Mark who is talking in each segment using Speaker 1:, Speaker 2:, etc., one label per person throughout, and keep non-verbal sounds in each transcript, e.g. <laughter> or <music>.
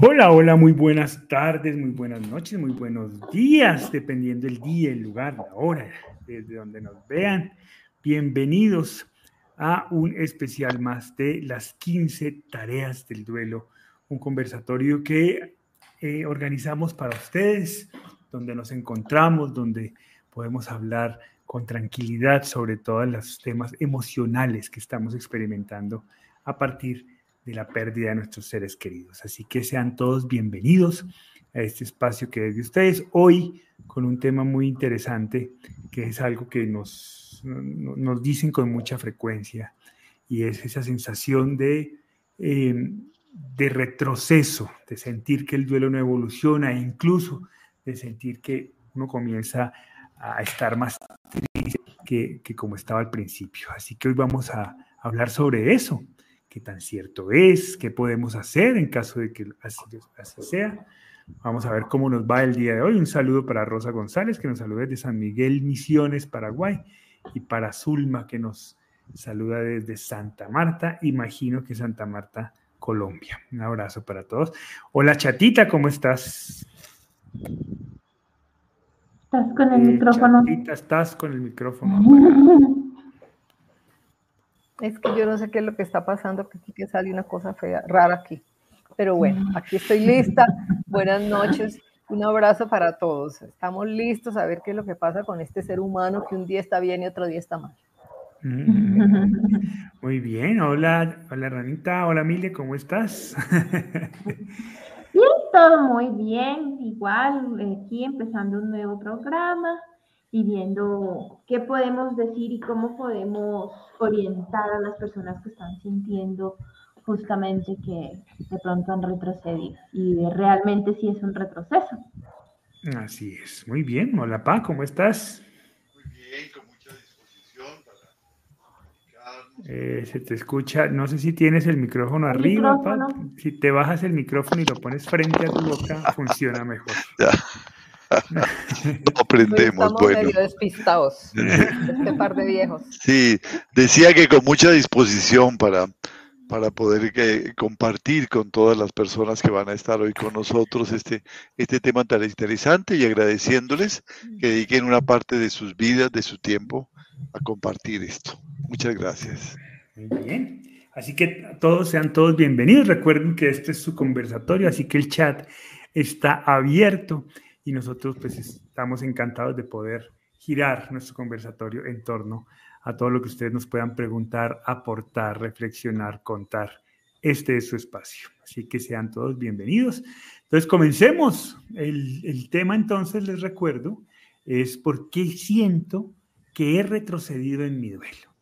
Speaker 1: Hola, hola, muy buenas tardes, muy buenas noches, muy buenos días, dependiendo del día, el lugar, la hora, desde donde nos vean. Bienvenidos a un especial más de las 15 tareas del duelo, un conversatorio que eh, organizamos para ustedes, donde nos encontramos, donde podemos hablar con tranquilidad sobre todos los temas emocionales que estamos experimentando a partir de de la pérdida de nuestros seres queridos. Así que sean todos bienvenidos a este espacio que es de ustedes. Hoy con un tema muy interesante, que es algo que nos, nos dicen con mucha frecuencia, y es esa sensación de, eh, de retroceso, de sentir que el duelo no evoluciona e incluso de sentir que uno comienza a estar más triste que, que como estaba al principio. Así que hoy vamos a hablar sobre eso qué tan cierto es, qué podemos hacer en caso de que así, sea. Vamos a ver cómo nos va el día de hoy. Un saludo para Rosa González, que nos saluda desde San Miguel Misiones, Paraguay, y para Zulma, que nos saluda desde Santa Marta, imagino que Santa Marta, Colombia. Un abrazo para todos. Hola Chatita, ¿cómo estás?
Speaker 2: Estás con el micrófono.
Speaker 1: Chatita, estás con el micrófono. <laughs>
Speaker 3: Es que yo no sé qué es lo que está pasando, que sí que sale una cosa fea, rara aquí. Pero bueno, mm. aquí estoy lista. Buenas noches. Un abrazo para todos. Estamos listos a ver qué es lo que pasa con este ser humano que un día está bien y otro día está mal.
Speaker 1: Mm. Muy bien, hola, hola Ranita, hola Mile, ¿cómo estás? <laughs>
Speaker 2: Bien, todo muy bien, igual aquí empezando un nuevo programa y viendo qué podemos decir y cómo podemos orientar a las personas que están sintiendo justamente que de pronto han retrocedido y realmente sí es un retroceso.
Speaker 1: Así es, muy bien. Hola Pa, ¿cómo estás?
Speaker 4: Muy bien, con mucha disposición para
Speaker 1: eh, se te escucha, no sé si tienes el micrófono arriba, Pa. Si te bajas el micrófono y lo pones frente a tu boca, funciona mejor. Ya.
Speaker 4: No aprendemos.
Speaker 3: Estamos bueno. medio despistados, este par de viejos.
Speaker 4: Sí, decía que con mucha disposición para, para poder que, compartir con todas las personas que van a estar hoy con nosotros este, este tema tan interesante y agradeciéndoles que dediquen una parte de sus vidas, de su tiempo, a compartir esto. Muchas gracias.
Speaker 1: Muy bien. Así que todos sean todos bienvenidos. Recuerden que este es su conversatorio, así que el chat está abierto y nosotros pues estamos encantados de poder girar nuestro conversatorio en torno a todo lo que ustedes nos puedan preguntar, aportar, reflexionar, contar. Este es su espacio. Así que sean todos bienvenidos. Entonces, comencemos. El, tema entonces, les recuerdo, es por qué siento que he retrocedido en mi duelo.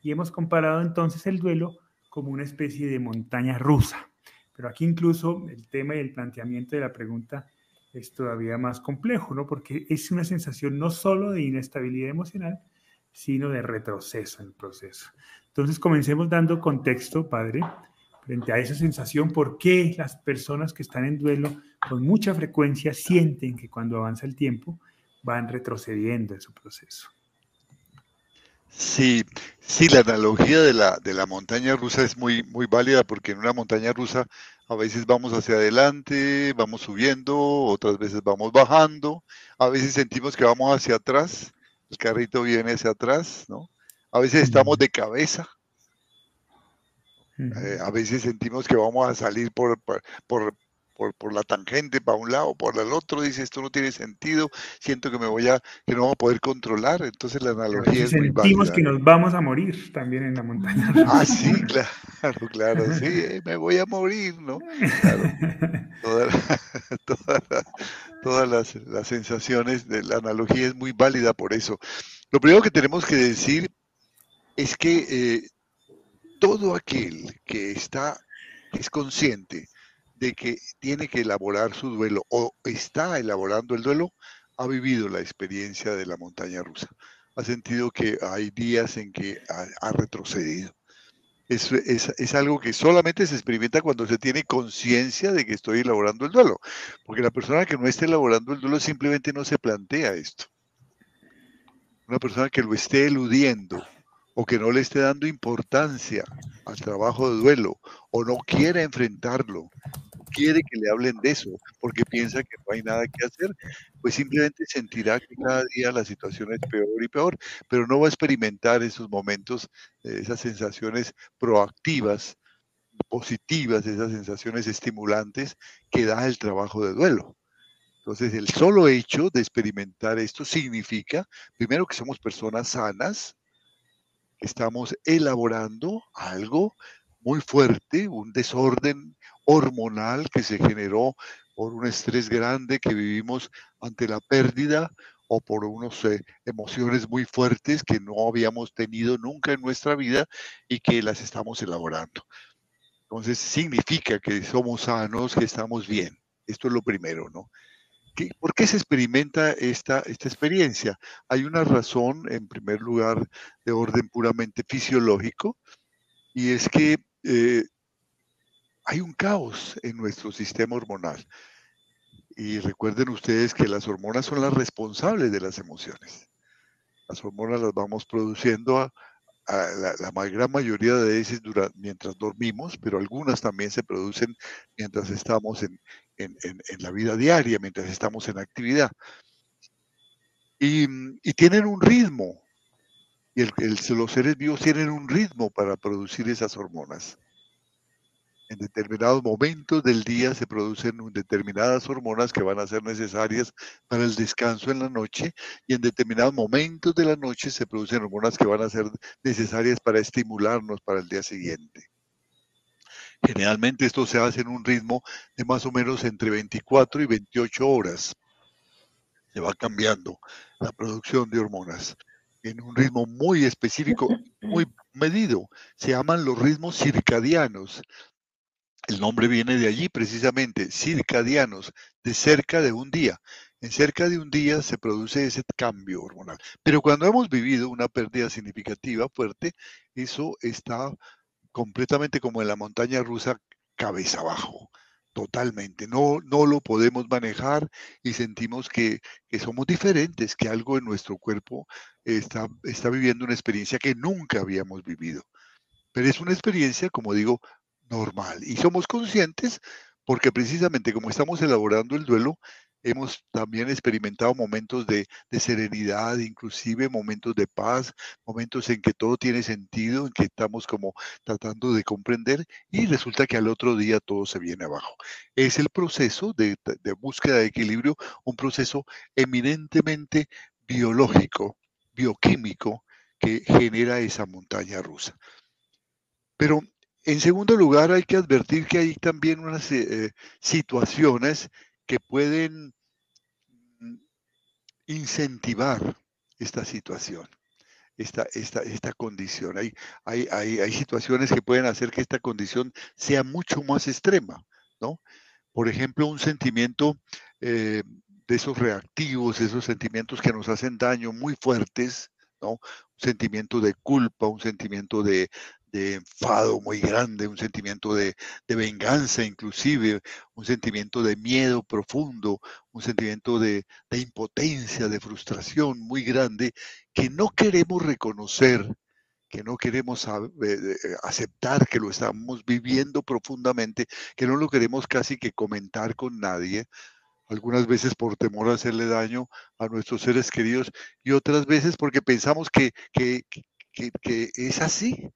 Speaker 1: Y hemos comparado entonces el duelo como una especie de montaña rusa. Pero aquí incluso el tema y el planteamiento de la pregunta es todavía más complejo, ¿no? Porque es una sensación no solo de inestabilidad emocional, sino de retroceso en el proceso. Entonces, comencemos dando contexto, padre, frente a esa sensación, por qué las personas que están en duelo con mucha frecuencia sienten que cuando avanza el tiempo van retrocediendo en su proceso.
Speaker 4: Sí, sí, la analogía de la, de la montaña rusa es muy, muy válida porque en una montaña rusa a veces vamos hacia adelante, vamos subiendo, otras veces vamos bajando, a veces sentimos que vamos hacia atrás, el carrito viene hacia atrás, ¿no? A veces estamos de cabeza, eh, a veces sentimos que vamos a salir por, por, por, la tangente para un lado, por el otro, dice esto no tiene sentido, siento que me voy a, que no voy a poder controlar, entonces la analogía es muy
Speaker 1: Sentimos que nos vamos a morir también en la montaña. <laughs>
Speaker 4: Ah, sí, claro, claro, sí, eh, me voy a morir, ¿no? Claro. <laughs> <laughs> Todas, las, las, sensaciones de la analogía es muy válida por eso. Lo primero que tenemos que decir es que eh, todo aquel que está, es consciente de que tiene que elaborar su duelo o está elaborando el duelo, ha vivido la experiencia de la montaña rusa. Ha sentido que hay días en que ha, retrocedido. Es, es, algo que solamente se experimenta cuando se tiene conciencia de que estoy elaborando el duelo. Porque la persona que no esté elaborando el duelo simplemente no se plantea esto. Una persona que lo esté eludiendo o que no le esté dando importancia al trabajo de duelo o no quiera enfrentarlo quiere que le hablen de eso, porque piensa que no hay nada que hacer, pues simplemente sentirá que cada día la situación es peor y peor, pero no va a experimentar esos momentos, eh, esas sensaciones proactivas, positivas, esas sensaciones estimulantes que da el trabajo de duelo. Entonces, el solo hecho de experimentar esto significa, primero, que somos personas sanas, que estamos elaborando algo muy fuerte, un desorden hormonal que se generó por un estrés grande que vivimos ante la pérdida o por unas eh, emociones muy fuertes que no habíamos tenido nunca en nuestra vida y que las estamos elaborando. Entonces significa que somos sanos, que estamos bien. Esto es lo primero, ¿no? ¿Por qué se experimenta esta, esta experiencia? Hay una razón, en primer lugar, de orden puramente fisiológico, y es que eh, hay un caos en nuestro sistema hormonal. Y recuerden ustedes que las hormonas son las responsables de las emociones. Las hormonas las vamos produciendo a, la, gran mayoría de veces mientras dormimos, pero algunas también se producen mientras estamos en, la vida diaria, mientras estamos en actividad. Y, tienen un ritmo, y los seres vivos tienen un ritmo para producir esas hormonas. En determinados momentos del día se producen determinadas hormonas que van a ser necesarias para el descanso en la noche y en determinados momentos de la noche se producen hormonas que van a ser necesarias para estimularnos para el día siguiente. Generalmente esto se hace en un ritmo de más o menos entre 24 y 28 horas. Se va cambiando la producción de hormonas en un ritmo muy específico, muy medido. Se llaman los ritmos circadianos. El nombre viene de allí precisamente, circadianos, de cerca de un día. En cerca de un día se produce ese cambio hormonal. Pero cuando hemos vivido una pérdida significativa fuerte, eso está completamente como en la montaña rusa, cabeza abajo, totalmente. No, no lo podemos manejar y sentimos que, somos diferentes, que algo en nuestro cuerpo está, está viviendo una experiencia que nunca habíamos vivido. Pero es una experiencia, como digo, normal. Y somos conscientes porque precisamente como estamos elaborando el duelo, hemos también experimentado momentos de, serenidad, inclusive momentos de paz, momentos en que todo tiene sentido, en que estamos como tratando de comprender y resulta que al otro día todo se viene abajo. Es el proceso de, de búsqueda de equilibrio, un proceso eminentemente biológico, bioquímico, que genera esa montaña rusa. Pero en segundo lugar, hay que advertir que hay también unas eh, eh, situaciones que pueden mm, incentivar esta situación, esta, esta, esta condición. Hay, hay, hay, situaciones que pueden hacer que esta condición sea mucho más extrema, ¿no? Por ejemplo, un sentimiento eh, de esos reactivos, esos sentimientos que nos hacen daño muy fuertes, ¿no? Un sentimiento de culpa, un sentimiento de, de enfado muy grande, un sentimiento de, venganza inclusive, un sentimiento de miedo profundo, un sentimiento de, impotencia, de frustración muy grande, que no queremos reconocer, que no queremos eh, aceptar que lo estamos viviendo profundamente, que no lo queremos casi que comentar con nadie, algunas veces por temor a hacerle daño a nuestros seres queridos y otras veces porque pensamos que, que es así,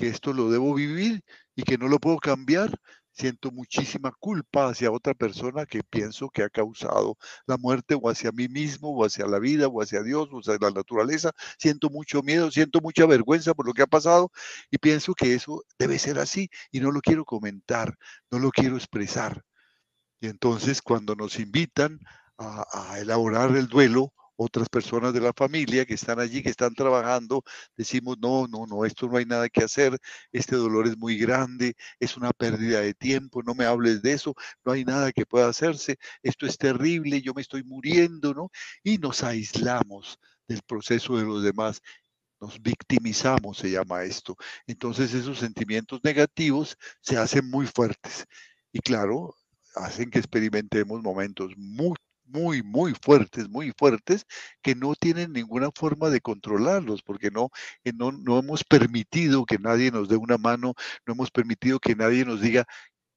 Speaker 4: que esto lo debo vivir y que no lo puedo cambiar. Siento muchísima culpa hacia otra persona que pienso que ha causado la muerte o hacia mí mismo o hacia la vida o hacia Dios o hacia la naturaleza. Siento mucho miedo, siento mucha vergüenza por lo que ha pasado y pienso que eso debe ser así y no lo quiero comentar, no lo quiero expresar. Y entonces cuando nos invitan a, a elaborar el duelo, otras personas de la familia que están allí, que están trabajando, decimos, no, no, no, esto no hay nada que hacer, este dolor es muy grande, es una pérdida de tiempo, no me hables de eso, no hay nada que pueda hacerse, esto es terrible, yo me estoy muriendo, ¿no? Y nos aislamos del proceso de los demás nos victimizamos, se llama esto. Entonces esos sentimientos negativos se hacen muy fuertes y claro, hacen que experimentemos momentos muy muy, muy fuertes, muy fuertes, que no tienen ninguna forma de controlarlos, porque no, eh, no, no hemos permitido que nadie nos dé una mano, no hemos permitido que nadie nos diga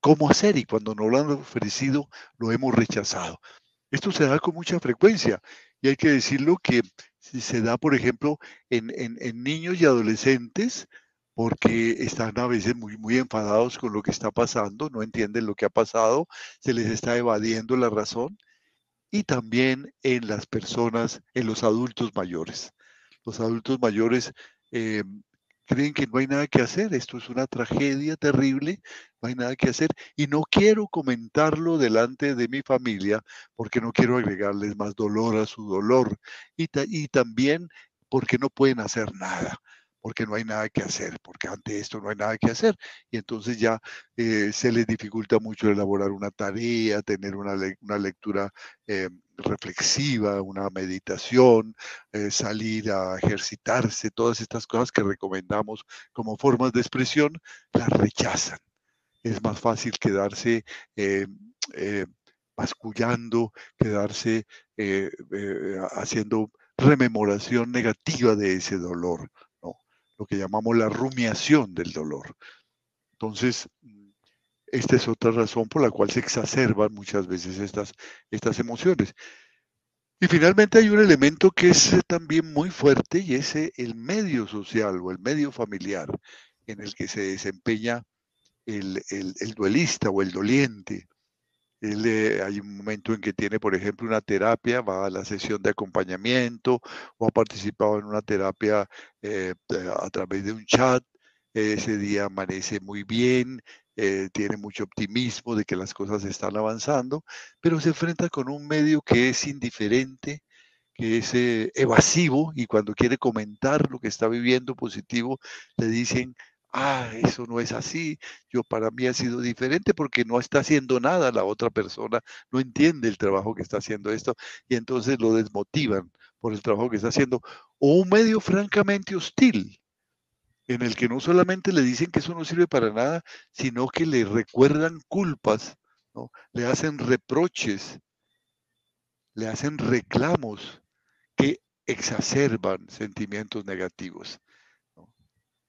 Speaker 4: cómo hacer y cuando nos lo han ofrecido lo hemos rechazado. Esto se da con mucha frecuencia y hay que decirlo que se da, por ejemplo, en, en niños y adolescentes porque están a veces muy, muy enfadados con lo que está pasando, no entienden lo que ha pasado, se les está evadiendo la razón, y también en las personas, en los adultos mayores. Los adultos mayores eh, creen que no hay nada que hacer, esto es una tragedia terrible, no hay nada que hacer, y no quiero comentarlo delante de mi familia porque no quiero agregarles más dolor a su dolor, y, y también porque no pueden hacer nada porque no hay nada que hacer, porque ante esto no hay nada que hacer. Y entonces ya eh, se les dificulta mucho elaborar una tarea, tener una, una lectura eh, reflexiva, una meditación, eh, salir a ejercitarse, todas estas cosas que recomendamos como formas de expresión, las rechazan. Es más fácil quedarse bascullando, quedarse haciendo rememoración negativa de ese dolor lo que llamamos la rumiación del dolor. Entonces, esta es otra razón por la cual se exacerban muchas veces estas, estas emociones. Y finalmente hay un elemento que es también muy fuerte y es el medio social o el medio familiar en el que se desempeña el, el duelista o el doliente. Él, eh, hay un momento en que tiene, por ejemplo, una terapia, va a la sesión de acompañamiento o ha participado en una terapia eh, a través de un chat. Ese día amanece muy bien, eh, tiene mucho optimismo de que las cosas están avanzando, pero se enfrenta con un medio que es indiferente, que es evasivo y cuando quiere comentar lo que está viviendo positivo, le dicen, ah, eso no es así, yo para mí ha sido diferente porque no está haciendo nada la otra persona, no entiende el trabajo que está haciendo esto y entonces lo desmotivan por el trabajo que está haciendo. O un medio francamente hostil, en el que no solamente le dicen que eso no sirve para nada, sino que le recuerdan culpas, ¿no? le hacen reproches, le hacen reclamos que exacerban sentimientos negativos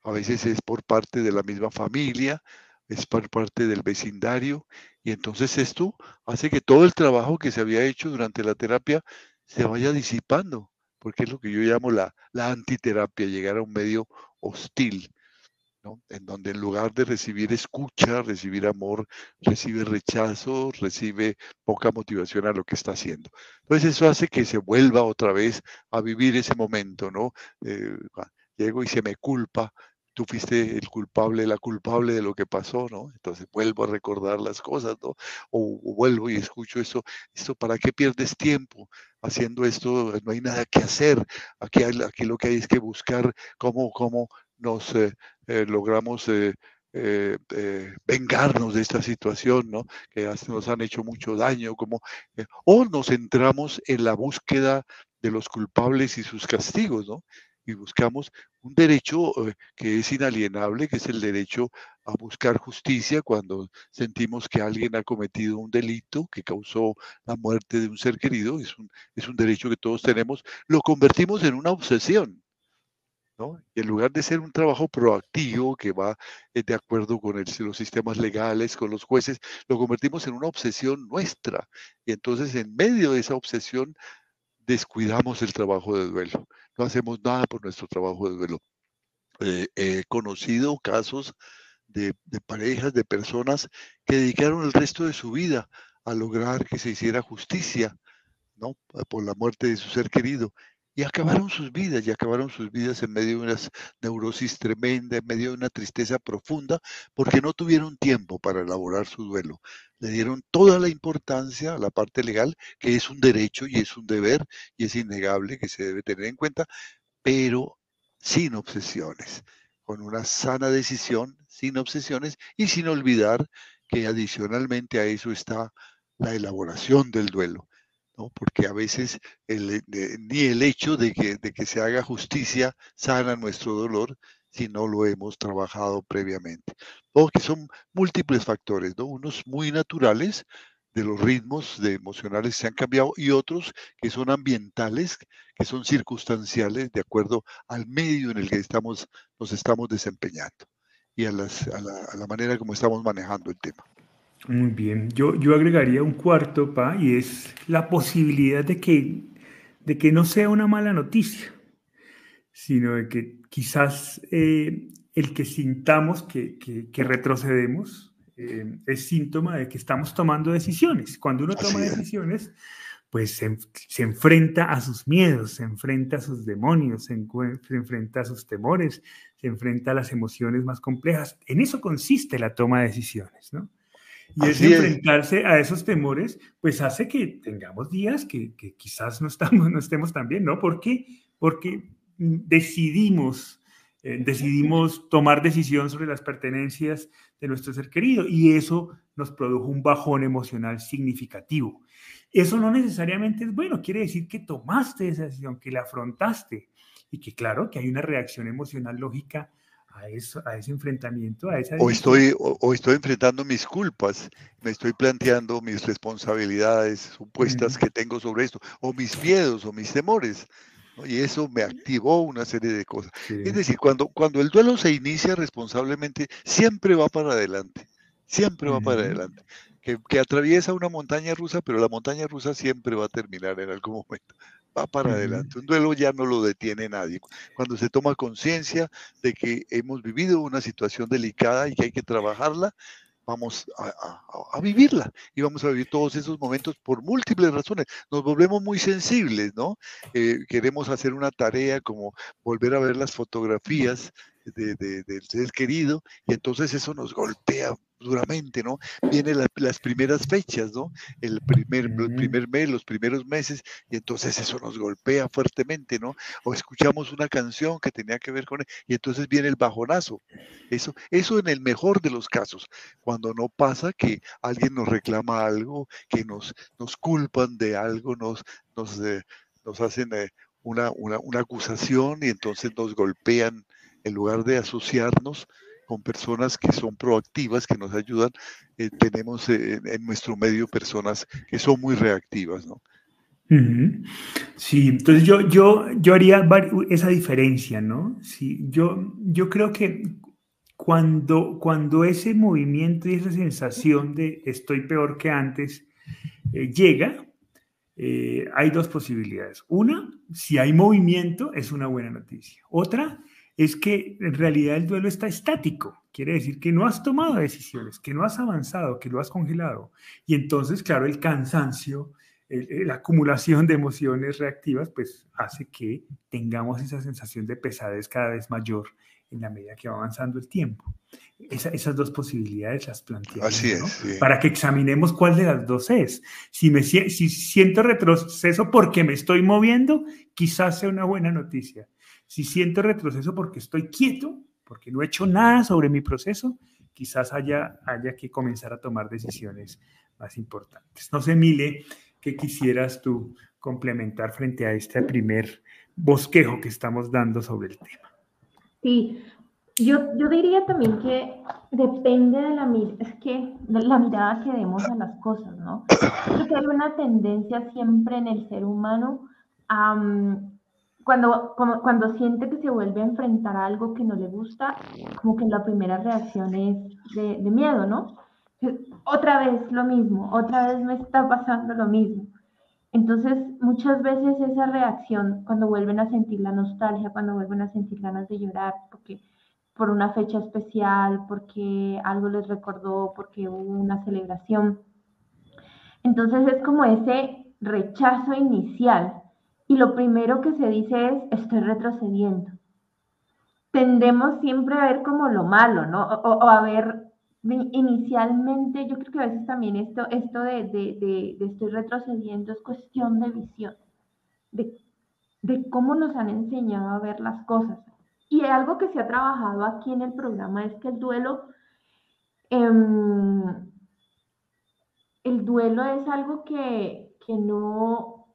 Speaker 4: a veces es por parte de la misma familia, es por parte del vecindario, y entonces esto hace que todo el trabajo que se había hecho durante la terapia se vaya disipando, porque es lo que yo llamo la, la antiterapia, llegar a un medio hostil, ¿no? en donde en lugar de recibir escucha, recibir amor, recibe rechazo, recibe poca motivación a lo que está haciendo. Entonces eso hace que se vuelva otra vez a vivir ese momento, ¿no? Eh, llego y se me culpa, tú fuiste el culpable, la culpable de lo que pasó, ¿no? Entonces vuelvo a recordar las cosas, ¿no? O, vuelvo y escucho eso, esto, ¿para qué pierdes tiempo haciendo esto? No hay nada que hacer. Aquí, aquí lo que hay es que buscar cómo, cómo nos eh, eh, logramos eh, vengarnos de esta situación, ¿no? Que nos han hecho mucho daño, como, o nos centramos en la búsqueda de los culpables y sus castigos, ¿no? Y buscamos un derecho eh, que es inalienable, que es el derecho a buscar justicia cuando sentimos que alguien ha cometido un delito que causó la muerte de un ser querido, es un, es un derecho que todos tenemos, lo convertimos en una obsesión. ¿no? Y en lugar de ser un trabajo proactivo que va eh, de acuerdo con los sistemas legales, con los jueces, lo convertimos en una obsesión nuestra. Y entonces en medio de esa obsesión descuidamos el trabajo de duelo no hacemos nada por nuestro trabajo de duelo. Eh, he conocido casos de, parejas, de personas que dedicaron el resto de su vida a lograr que se hiciera justicia, ¿no? Por la muerte de su ser querido. Y acabaron sus vidas, y acabaron sus vidas en medio de una neurosis tremenda, en medio de una tristeza profunda, porque no tuvieron tiempo para elaborar su duelo. Le dieron toda la importancia a la parte legal, que es un derecho y es un deber, y es innegable que se debe tener en cuenta, pero sin obsesiones, con una sana decisión, sin obsesiones, y sin olvidar que adicionalmente a eso está la elaboración del duelo porque a veces ni el hecho de que, se haga justicia sana nuestro dolor si no lo hemos trabajado previamente. O que son múltiples factores, ¿no? unos muy naturales de los ritmos emocionales que se han cambiado y otros que son ambientales, que son circunstanciales de acuerdo al medio en el que estamos, nos estamos desempeñando y a, las, a, la, a la manera como estamos manejando el tema.
Speaker 1: Muy bien, yo, yo agregaría un cuarto, Pa, y es la posibilidad de que, de que no sea una mala noticia, sino de que quizás eh, el que sintamos que, que, retrocedemos eh, es síntoma de que estamos tomando decisiones. Cuando uno toma decisiones, pues se, se, enfrenta a sus miedos, se enfrenta a sus demonios, se, se, enfrenta a sus temores, se enfrenta a las emociones más complejas. En eso consiste la toma de decisiones, ¿no? Y ese enfrentarse a esos temores, pues hace que tengamos días que, que, quizás no, estamos, <laughs> no estemos tan bien, ¿no? ¿Por qué? Porque decidimos, eh, decidimos tomar decisión sobre las pertenencias de nuestro ser querido y eso nos produjo un bajón emocional significativo. Eso no necesariamente es bueno, quiere decir que tomaste esa decisión, que la afrontaste y que claro, que hay una reacción emocional lógica a, eso, a ese enfrentamiento, a esa...
Speaker 4: O estoy, o, estoy enfrentando mis culpas, me estoy planteando mis responsabilidades supuestas que tengo sobre esto, o mis miedos o mis temores. Y eso me activó una serie de cosas. Es decir, cuando, cuando el duelo se inicia responsablemente, siempre va para adelante, siempre va para adelante. Que, que, atraviesa una montaña rusa, pero la montaña rusa siempre va a terminar en algún momento va para adelante. Un duelo ya no lo detiene nadie. Cuando se toma conciencia de que hemos vivido una situación delicada y que hay que trabajarla, vamos a, vivirla y vamos a vivir todos esos momentos por múltiples razones. Nos volvemos muy sensibles, ¿no? Eh, queremos hacer una tarea como volver a ver las fotografías de, del ser querido y entonces eso nos golpea duramente, ¿no? Vienen las primeras fechas, ¿no? El primer, el primer mes, los primeros meses, y entonces eso nos golpea fuertemente, ¿no? O escuchamos una canción que tenía que ver con él, y entonces viene el bajonazo. Eso, eso en el mejor de los casos, cuando no pasa que alguien nos reclama algo, que nos, nos culpan de algo, nos, nos, eh, nos hacen eh, una, una, una acusación y entonces nos golpean en lugar de asociarnos con personas que son proactivas, que nos ayudan, eh, tenemos eh, en nuestro medio personas que son muy reactivas, ¿no?
Speaker 1: Sí, entonces yo, yo, yo haría esa diferencia, ¿no? Sí, yo, yo creo que cuando, cuando ese movimiento y esa sensación de estoy peor que antes eh, llega, hay dos posibilidades. Una, si hay movimiento, es una buena noticia. Otra, es que en realidad el duelo está estático. Quiere decir que no has tomado decisiones, que no has avanzado, que lo has congelado. Y entonces, claro, el cansancio, la acumulación de emociones reactivas, pues hace que tengamos esa sensación de pesadez cada vez mayor en la medida que va avanzando el tiempo. esas dos posibilidades las planteamos.
Speaker 4: Así es.
Speaker 1: Para que examinemos cuál de las dos es. Si, me, si siento retroceso porque me estoy moviendo, quizás sea una buena noticia. Si siento retroceso porque estoy quieto, porque no he hecho nada sobre mi proceso, quizás haya, haya que comenzar a tomar decisiones más importantes. No sé, Mile, ¿qué quisieras tú complementar frente a este primer bosquejo que estamos dando sobre el tema?
Speaker 2: Sí, yo, yo diría también que depende de la, es que, de la mirada que demos a las cosas, ¿no? Creo que hay una tendencia siempre en el ser humano a, cuando, cuando siente que se vuelve a enfrentar a algo que no le gusta, como que la primera reacción es de, de miedo, ¿no? Otra vez lo mismo, otra vez me está pasando lo mismo. Entonces, muchas veces esa reacción, cuando vuelven a sentir la nostalgia, cuando vuelven a sentir ganas de llorar, porque por una fecha especial, porque algo les recordó, porque hubo una celebración. Entonces es como ese rechazo inicial y lo primero que se dice es, estoy retrocediendo. Tendemos siempre a ver como lo malo, ¿no? O, a ver, inicialmente, yo creo que a veces también esto, esto de, de, de, estoy retrocediendo es cuestión de visión, de, de cómo nos han enseñado a ver las cosas. Y algo que se ha trabajado aquí en el programa es que el duelo, em, el duelo es algo que, que no,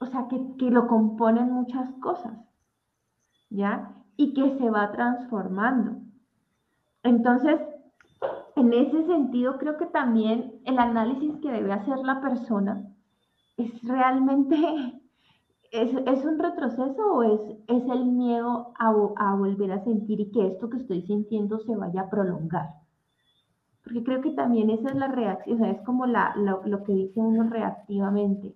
Speaker 2: o sea, que, lo componen muchas cosas, ¿ya? Y que se va transformando. Entonces, en ese sentido, creo que también el análisis que debe hacer la persona es realmente, <laughs> ¿es, un retroceso o es, es el miedo a, a, volver a sentir y que esto que estoy sintiendo se vaya a prolongar? porque creo que también esa es la reacción, es como la, lo, que dice uno reactivamente.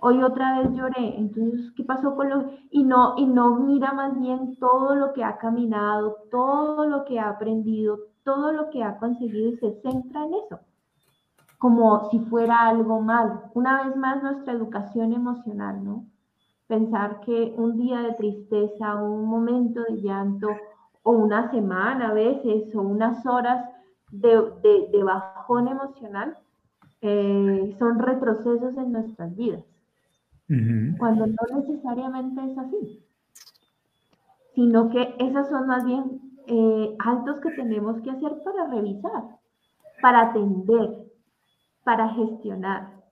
Speaker 2: Hoy otra vez lloré, entonces, ¿qué pasó con lo...? Y no, y no mira más bien todo lo que ha caminado, todo lo que ha aprendido, todo lo que ha conseguido y se centra en eso, como si fuera algo mal. Una vez más, nuestra educación emocional, ¿no? Pensar que un día de tristeza, un momento de llanto, o una semana a veces, o unas horas de, bajón emocional eh, son retrocesos en nuestras vidas. Cuando no necesariamente es así, sino que esas son más bien eh, altos que tenemos que hacer para revisar, para atender, para gestionar,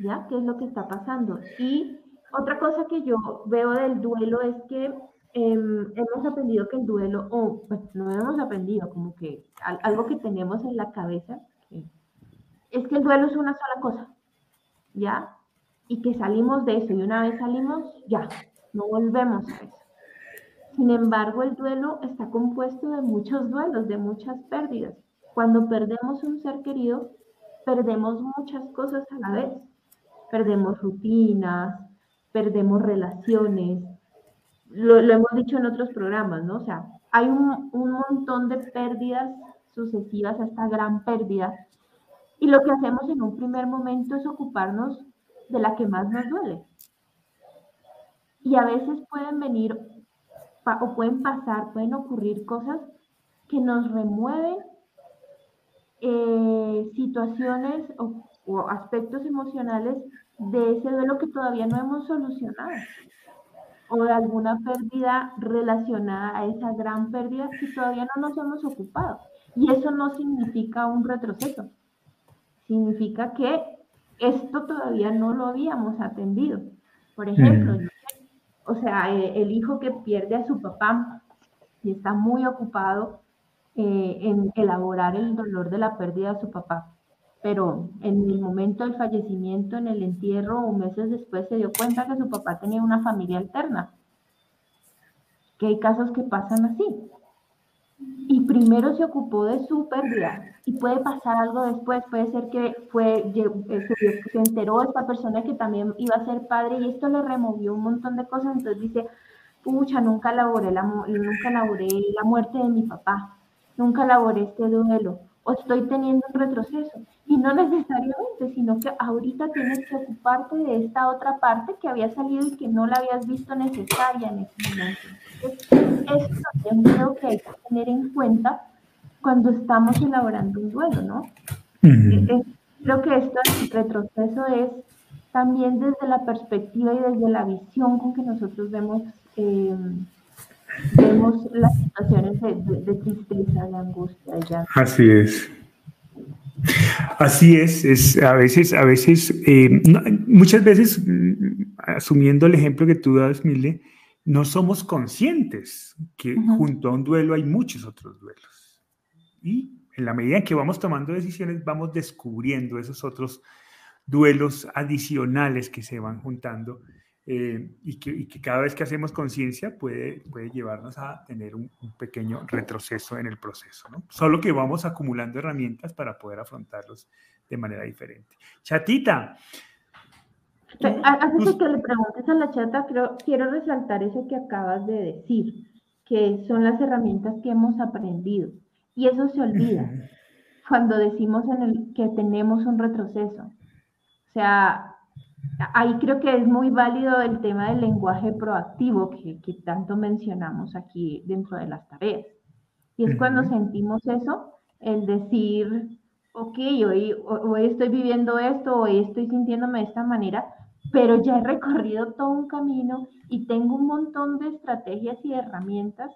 Speaker 2: ¿ya? ¿Qué es lo que está pasando? Y otra cosa que yo veo del duelo es que Em, hemos aprendido que el duelo, o no hemos aprendido, como que algo que tenemos en la cabeza, es que el duelo es una sola cosa, ¿ya? Y que salimos de eso y una vez salimos, ya, no volvemos a eso. Sin embargo, el duelo está compuesto de muchos duelos, de muchas pérdidas. Cuando perdemos un ser querido, perdemos muchas cosas a la vez. Perdemos rutinas, perdemos relaciones, lo, hemos dicho en otros programas, ¿no? O sea, hay un, montón de pérdidas sucesivas a esta gran pérdida. Y lo que hacemos en un primer momento es ocuparnos de la que más nos duele. Y a veces pueden venir o pueden pasar, pueden ocurrir cosas que nos remueven eh, situaciones o, aspectos emocionales de ese duelo que todavía no hemos solucionado o de alguna pérdida relacionada a esa gran pérdida que todavía no nos hemos ocupado. Y eso no significa un retroceso, significa que esto todavía no lo habíamos atendido. Por ejemplo, mm. O sea, eh, el hijo que pierde a su papá y está muy ocupado eh, en elaborar el dolor de la pérdida de su papá pero en el momento del fallecimiento, en el entierro o meses después, se dio cuenta que su papá tenía una familia alterna. Que hay casos que pasan así. Y primero se ocupó de su pérdida y puede pasar algo después, puede ser que fue, eh, se, enteró esta persona que también iba a ser padre y esto le removió un montón de cosas, entonces dice, pucha, nunca laboré la, nunca laboré la muerte de mi papá, nunca laboré este duelo, o estoy teniendo un retroceso. Y no necesariamente, sino que ahorita tienes que ocuparte de esta otra parte que había salido y que no la habías visto necesaria en ese momento. Entonces, eso también creo que hay que tener en cuenta cuando estamos elaborando un duelo, ¿no? Eh, eh, creo que esto del retroceso es también desde la perspectiva y desde la visión con que nosotros vemos, eh, vemos las situaciones de, tristeza, de angustia. De
Speaker 1: Así es. Así es, es a veces, a veces, eh, muchas veces, mm, asumiendo el ejemplo que tú das, Mile, no somos conscientes que junto a un duelo hay muchos otros duelos. Y en la medida en que vamos tomando decisiones, vamos descubriendo esos otros duelos adicionales que se van juntando eh, y, que, cada vez que hacemos conciencia puede, puede llevarnos a tener un, pequeño retroceso en el proceso, ¿no? Solo que vamos acumulando herramientas para poder afrontarlos de manera diferente. Chatita.
Speaker 2: Antes de que le preguntes a la chata, creo, quiero resaltar eso que acabas de decir, que son las herramientas que hemos aprendido. Y eso se olvida cuando decimos en el, que tenemos un retroceso. O sea, ahí creo que es muy válido el tema del lenguaje proactivo que, tanto mencionamos aquí dentro de las tareas. Y es cuando sentimos eso, el decir, ok, hoy, hoy estoy viviendo esto, hoy estoy sintiéndome de esta manera, pero ya he recorrido todo un camino y tengo un montón de estrategias y herramientas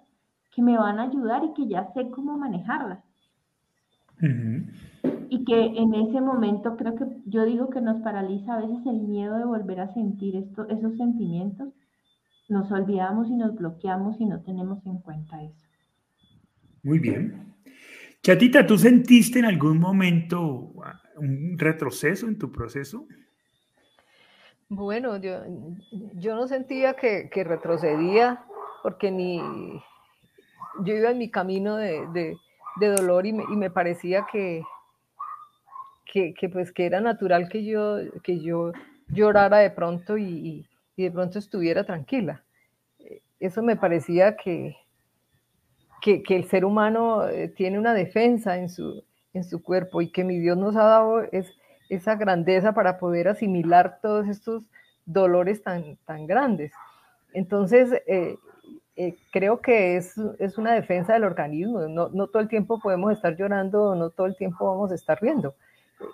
Speaker 2: que me van a ayudar y que ya sé cómo manejarlas y que en ese momento creo que yo digo que nos paraliza a veces el miedo de volver a sentir esto, esos sentimientos. Nos olvidamos y nos bloqueamos y no tenemos en cuenta eso.
Speaker 1: Muy bien. Chatita, ¿tú sentiste en algún momento un retroceso en tu proceso?
Speaker 3: Bueno, yo, yo no sentía que, retrocedía porque ni yo iba en mi camino de, dolor y me parecía que, que, pues que era natural que yo, que yo llorara de pronto y, de pronto estuviera tranquila. Eso me parecía que, que, el ser humano eh, tiene una defensa en su, en su cuerpo y que mi Dios nos ha dado es, esa grandeza para poder asimilar todos estos dolores tan, tan grandes. Entonces, eh, eh, creo que es, es, una defensa del organismo. No, no, todo el tiempo podemos estar llorando, no todo el tiempo vamos a estar riendo.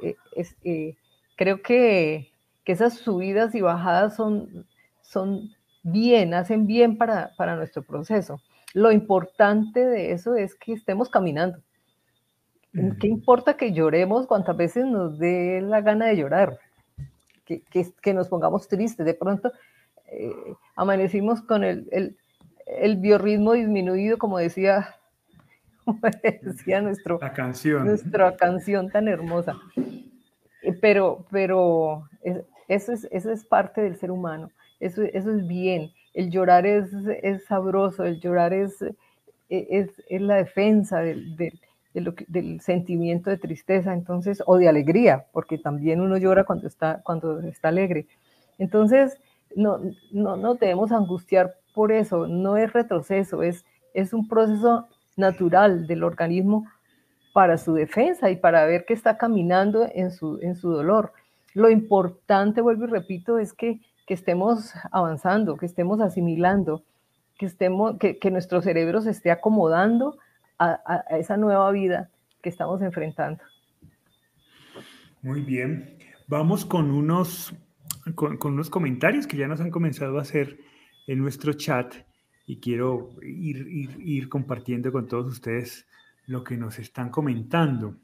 Speaker 3: Eh, es, creo que, que, esas subidas y bajadas son, son bien, hacen bien para, para nuestro proceso. Lo importante de eso es que estemos caminando. ¿Qué importa que lloremos cuantas veces nos dé la gana de llorar? Que, que, que nos pongamos tristes. De pronto eh, amanecimos con el, el, el, biorritmo disminuido, como decía, <laughs> decía nuestro,
Speaker 1: la canción.
Speaker 3: nuestra canción tan hermosa. Eh, pero, pero eso, es, eso es parte del ser humano, eso, eso es bien. El llorar es, es sabroso, el llorar es, es, es la defensa del, del, del, sentimiento de tristeza, entonces, o de alegría, porque también uno llora cuando está, cuando está alegre. Entonces, no, no debemos angustiar por eso, no es retroceso, es, es un proceso natural del organismo para su defensa y para ver que está caminando en su, en su dolor. Lo importante, vuelvo y repito, es que, que estemos avanzando, que estemos asimilando, que, estemos, que, que nuestro cerebro se esté acomodando a, a, esa nueva vida que estamos enfrentando.
Speaker 1: Muy bien. Vamos con unos con, unos comentarios que ya nos han comenzado a hacer en nuestro chat y quiero ir, ir, compartiendo con todos ustedes lo que nos están comentando.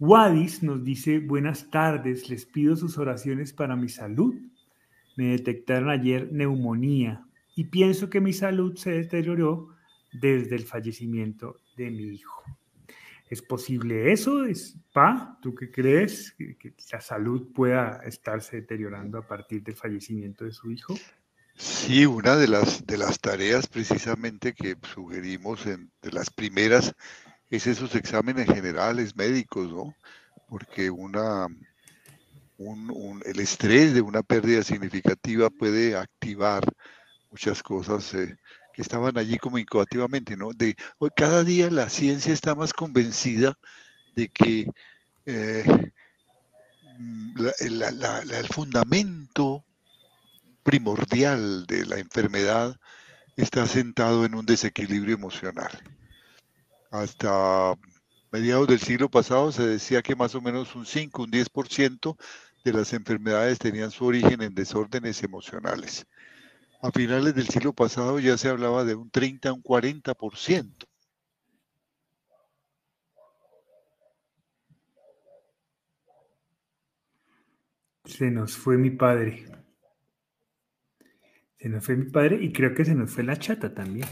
Speaker 1: Wadis nos dice, buenas tardes, les pido sus oraciones para mi salud. Me detectaron ayer neumonía y pienso que mi salud se deterioró desde el fallecimiento de mi hijo. ¿Es posible eso? ¿Es, pa, ¿Tú qué crees? ¿Que, la salud pueda estarse deteriorando a partir del fallecimiento de su hijo?
Speaker 4: Sí, una de las, de las tareas precisamente que sugerimos en, de las primeras es esos exámenes generales médicos, ¿no? Porque una, un, el estrés de una pérdida significativa puede activar muchas cosas eh, estaban allí como incubativamente, ¿no? Hoy, cada día la ciencia está más convencida de que eh, mm, el fundamento primordial de la enfermedad está sentado en un desequilibrio emocional. Hasta mediados del siglo pasado se decía que más o menos un 5, un 10% de las enfermedades tenían su origen en desórdenes emocionales. A finales del siglo pasado ya se hablaba de un 30, un 40%.
Speaker 1: Se nos fue mi padre. Se nos fue mi padre y creo que se nos fue la chata también.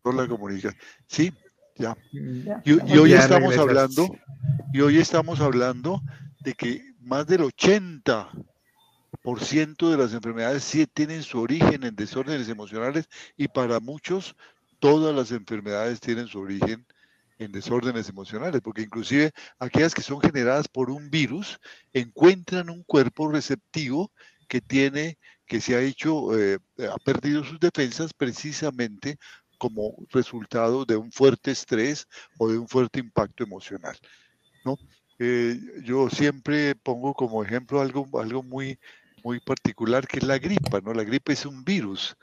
Speaker 4: Por la comunicación. Sí, ya. Y, hoy estamos hablando, y hoy estamos hablando de que más del 80 por ciento de las enfermedades sí tienen su origen en desórdenes emocionales y para muchos todas las enfermedades tienen su origen en desórdenes emocionales, porque inclusive aquellas que son generadas por un virus encuentran un cuerpo receptivo que tiene, que se ha hecho, eh, ha perdido sus defensas precisamente como resultado de un fuerte estrés o de un fuerte impacto emocional. ¿no? Eh, yo siempre pongo como ejemplo algo, algo muy, muy particular que es la gripa, ¿no? La gripe es un virus,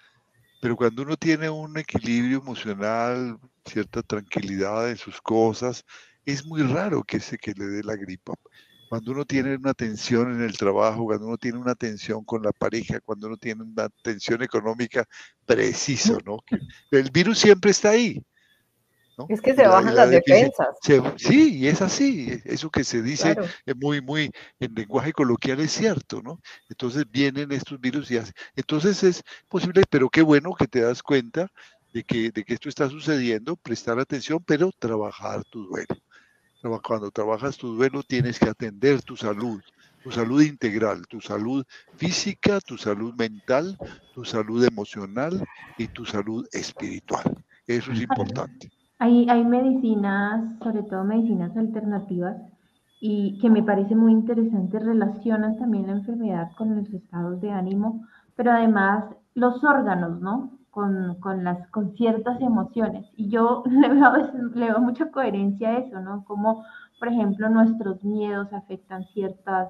Speaker 4: pero cuando uno tiene un equilibrio emocional, cierta tranquilidad en sus cosas, es muy raro que se que le dé la gripa. Cuando uno tiene una tensión en el trabajo, cuando uno tiene una tensión con la pareja, cuando uno tiene una tensión económica, preciso, ¿no? El virus siempre está ahí.
Speaker 3: Es que se bajan las defensas.
Speaker 4: sí, y es así. Eso que se dice muy, muy en lenguaje coloquial es cierto, ¿no? Entonces vienen estos virus y así. Entonces es posible, pero qué bueno que te das cuenta de que, de que esto está sucediendo, prestar atención, pero trabajar tu duelo. Cuando trabajas tu duelo tienes que atender tu salud, tu salud integral, tu salud física, tu salud mental, tu salud emocional y tu salud espiritual. Eso es importante.
Speaker 2: Hay, hay medicinas, sobre todo medicinas alternativas, y que me parece muy interesante, relacionan también la enfermedad con los estados de ánimo, pero además los órganos, ¿no? Con, con, las, con ciertas emociones. Y yo <laughs> le veo, le veo mucha coherencia a eso, ¿no? Como, por ejemplo, nuestros miedos afectan ciertas,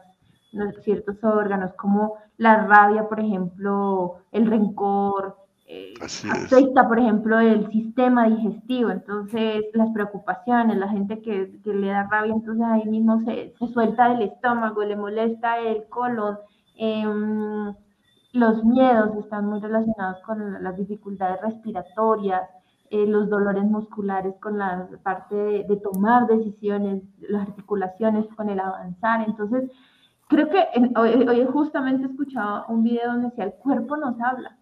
Speaker 2: ciertos órganos, como la rabia, por ejemplo, el rencor, eh, afecta, por ejemplo, el sistema digestivo, entonces las preocupaciones, la gente que, le da rabia, entonces ahí mismo se, suelta el estómago, le molesta el colon, em, los miedos están muy relacionados con las dificultades respiratorias, eh, los dolores musculares con la parte de, tomar decisiones, las articulaciones con el avanzar, entonces creo que hoy, hoy justamente escuchaba un video donde decía, el cuerpo nos habla,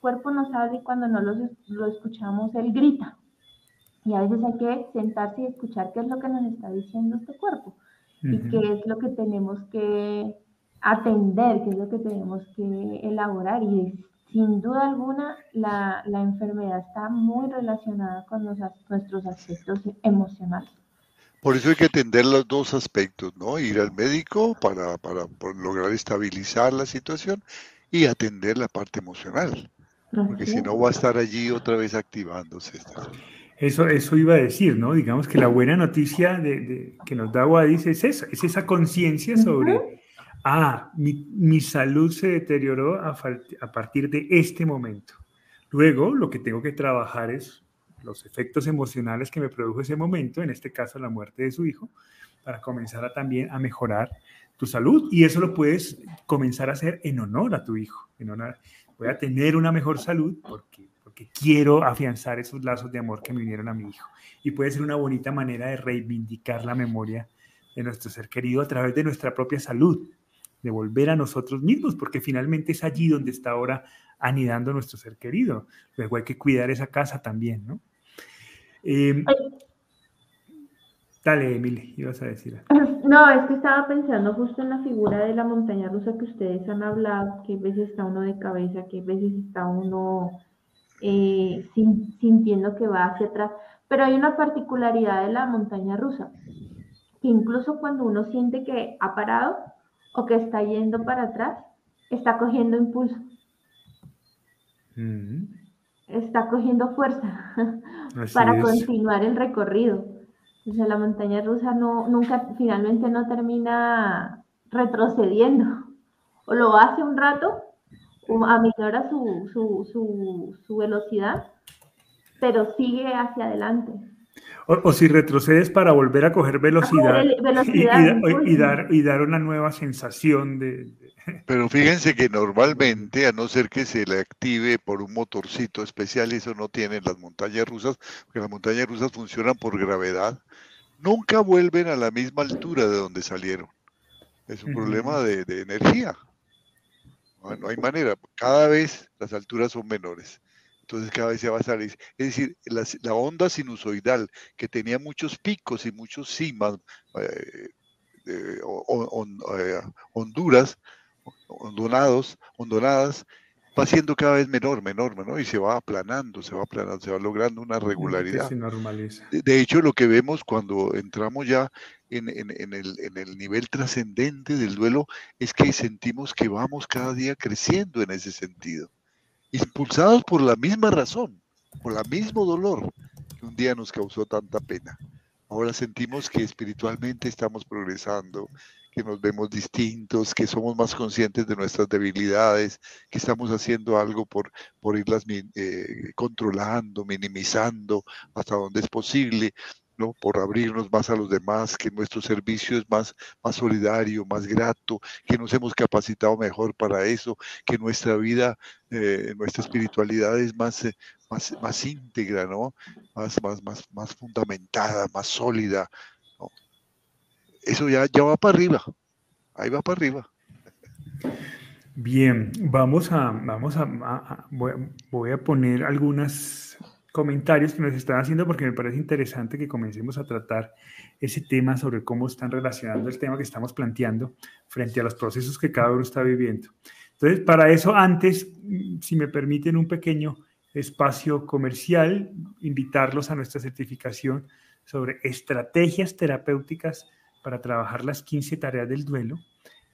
Speaker 2: cuerpo nos habla y cuando no lo, escuchamos, él grita. Y a veces hay que sentarse y escuchar qué es lo que nos está diciendo este cuerpo y qué es lo que tenemos que atender, qué es lo que tenemos que elaborar. Y sin duda alguna, la, enfermedad está muy relacionada con nuestros aspectos emocionales.
Speaker 4: Por eso hay que atender los dos aspectos, ¿no? Ir al médico para, para lograr estabilizar la situación y atender la parte emocional porque si no va a estar allí otra vez activándose.
Speaker 1: Eso, eso iba a decir, ¿no? Digamos que la buena noticia de, que nos da Wadis es eso, es esa conciencia sobre, ah, mi, salud se deterioró a, a partir de este momento. Luego, lo que tengo que trabajar es los efectos emocionales que me produjo ese momento, en este caso la muerte de su hijo, para comenzar a, también a mejorar tu salud. Y eso lo puedes comenzar a hacer en honor a tu hijo, en honor, voy a tener una mejor salud porque, porque quiero afianzar esos lazos de amor que me vinieron a mi hijo. Y puede ser una bonita manera de reivindicar la memoria de nuestro ser querido a través de nuestra propia salud, de volver a nosotros mismos, porque finalmente es allí donde está ahora anidando nuestro ser querido. Luego hay que cuidar esa casa también, ¿no? Eh, Dale, Emily, ibas a decir. <laughs>
Speaker 2: No, es que estaba pensando justo en la figura de la montaña rusa que ustedes han hablado, que a veces está uno de cabeza, que a veces está uno eh, sintiendo que va hacia atrás. Pero hay una particularidad de la montaña rusa, que incluso cuando uno siente que ha parado o que está yendo para atrás, está cogiendo impulso. Mm. Está cogiendo fuerza <laughs> para continuar el recorrido. La montaña rusa no, nunca, finalmente no termina retrocediendo. O lo hace un rato, o aminora su, su, su, velocidad, pero sigue hacia adelante.
Speaker 1: O, si retrocedes para volver a coger velocidad, y, dar, y dar una nueva sensación de,
Speaker 4: Pero fíjense que normalmente, a no ser que se le active por un motorcito especial, eso no tienen las montañas rusas, porque las montañas rusas funcionan por gravedad, nunca vuelven a la misma altura de donde salieron. Es un problema de, energía. No, hay manera. Cada vez las alturas son menores. Entonces cada vez se va a salir. Es decir, la, onda sinusoidal que tenía muchos picos y muchos cimas, eh, eh, honduras, hondonados, hondonadas, va siendo cada vez menor, menor, menor, y se va aplanando, se va aplanando, se va logrando una regularidad. De, hecho, lo que vemos cuando entramos ya en, el, nivel trascendente del duelo es que sentimos que vamos cada día creciendo en ese sentido, impulsados por la misma razón, por el mismo dolor que un día nos causó tanta pena. Ahora sentimos que espiritualmente estamos progresando, que nos vemos distintos, que somos más conscientes de nuestras debilidades, que estamos haciendo algo por, por irlas eh, controlando, minimizando hasta donde es posible, ¿no? por abrirnos más a los demás, que nuestro servicio es más, más solidario, más grato, que nos hemos capacitado mejor para eso, que nuestra vida, eh, nuestra espiritualidad es más, eh, más, más íntegra, ¿no? más, más, más, más fundamentada, más sólida, eso ya, ya va para arriba. Ahí va para arriba.
Speaker 1: Bien, vamos a, vamos a, voy, a, poner algunos comentarios que nos están haciendo porque me parece interesante que comencemos a tratar ese tema sobre cómo están relacionando el tema que estamos planteando frente a los procesos que cada uno está viviendo. Entonces, para eso, antes, si me permiten un pequeño espacio comercial, invitarlos a nuestra certificación sobre estrategias terapéuticas para trabajar las 15 tareas del duelo.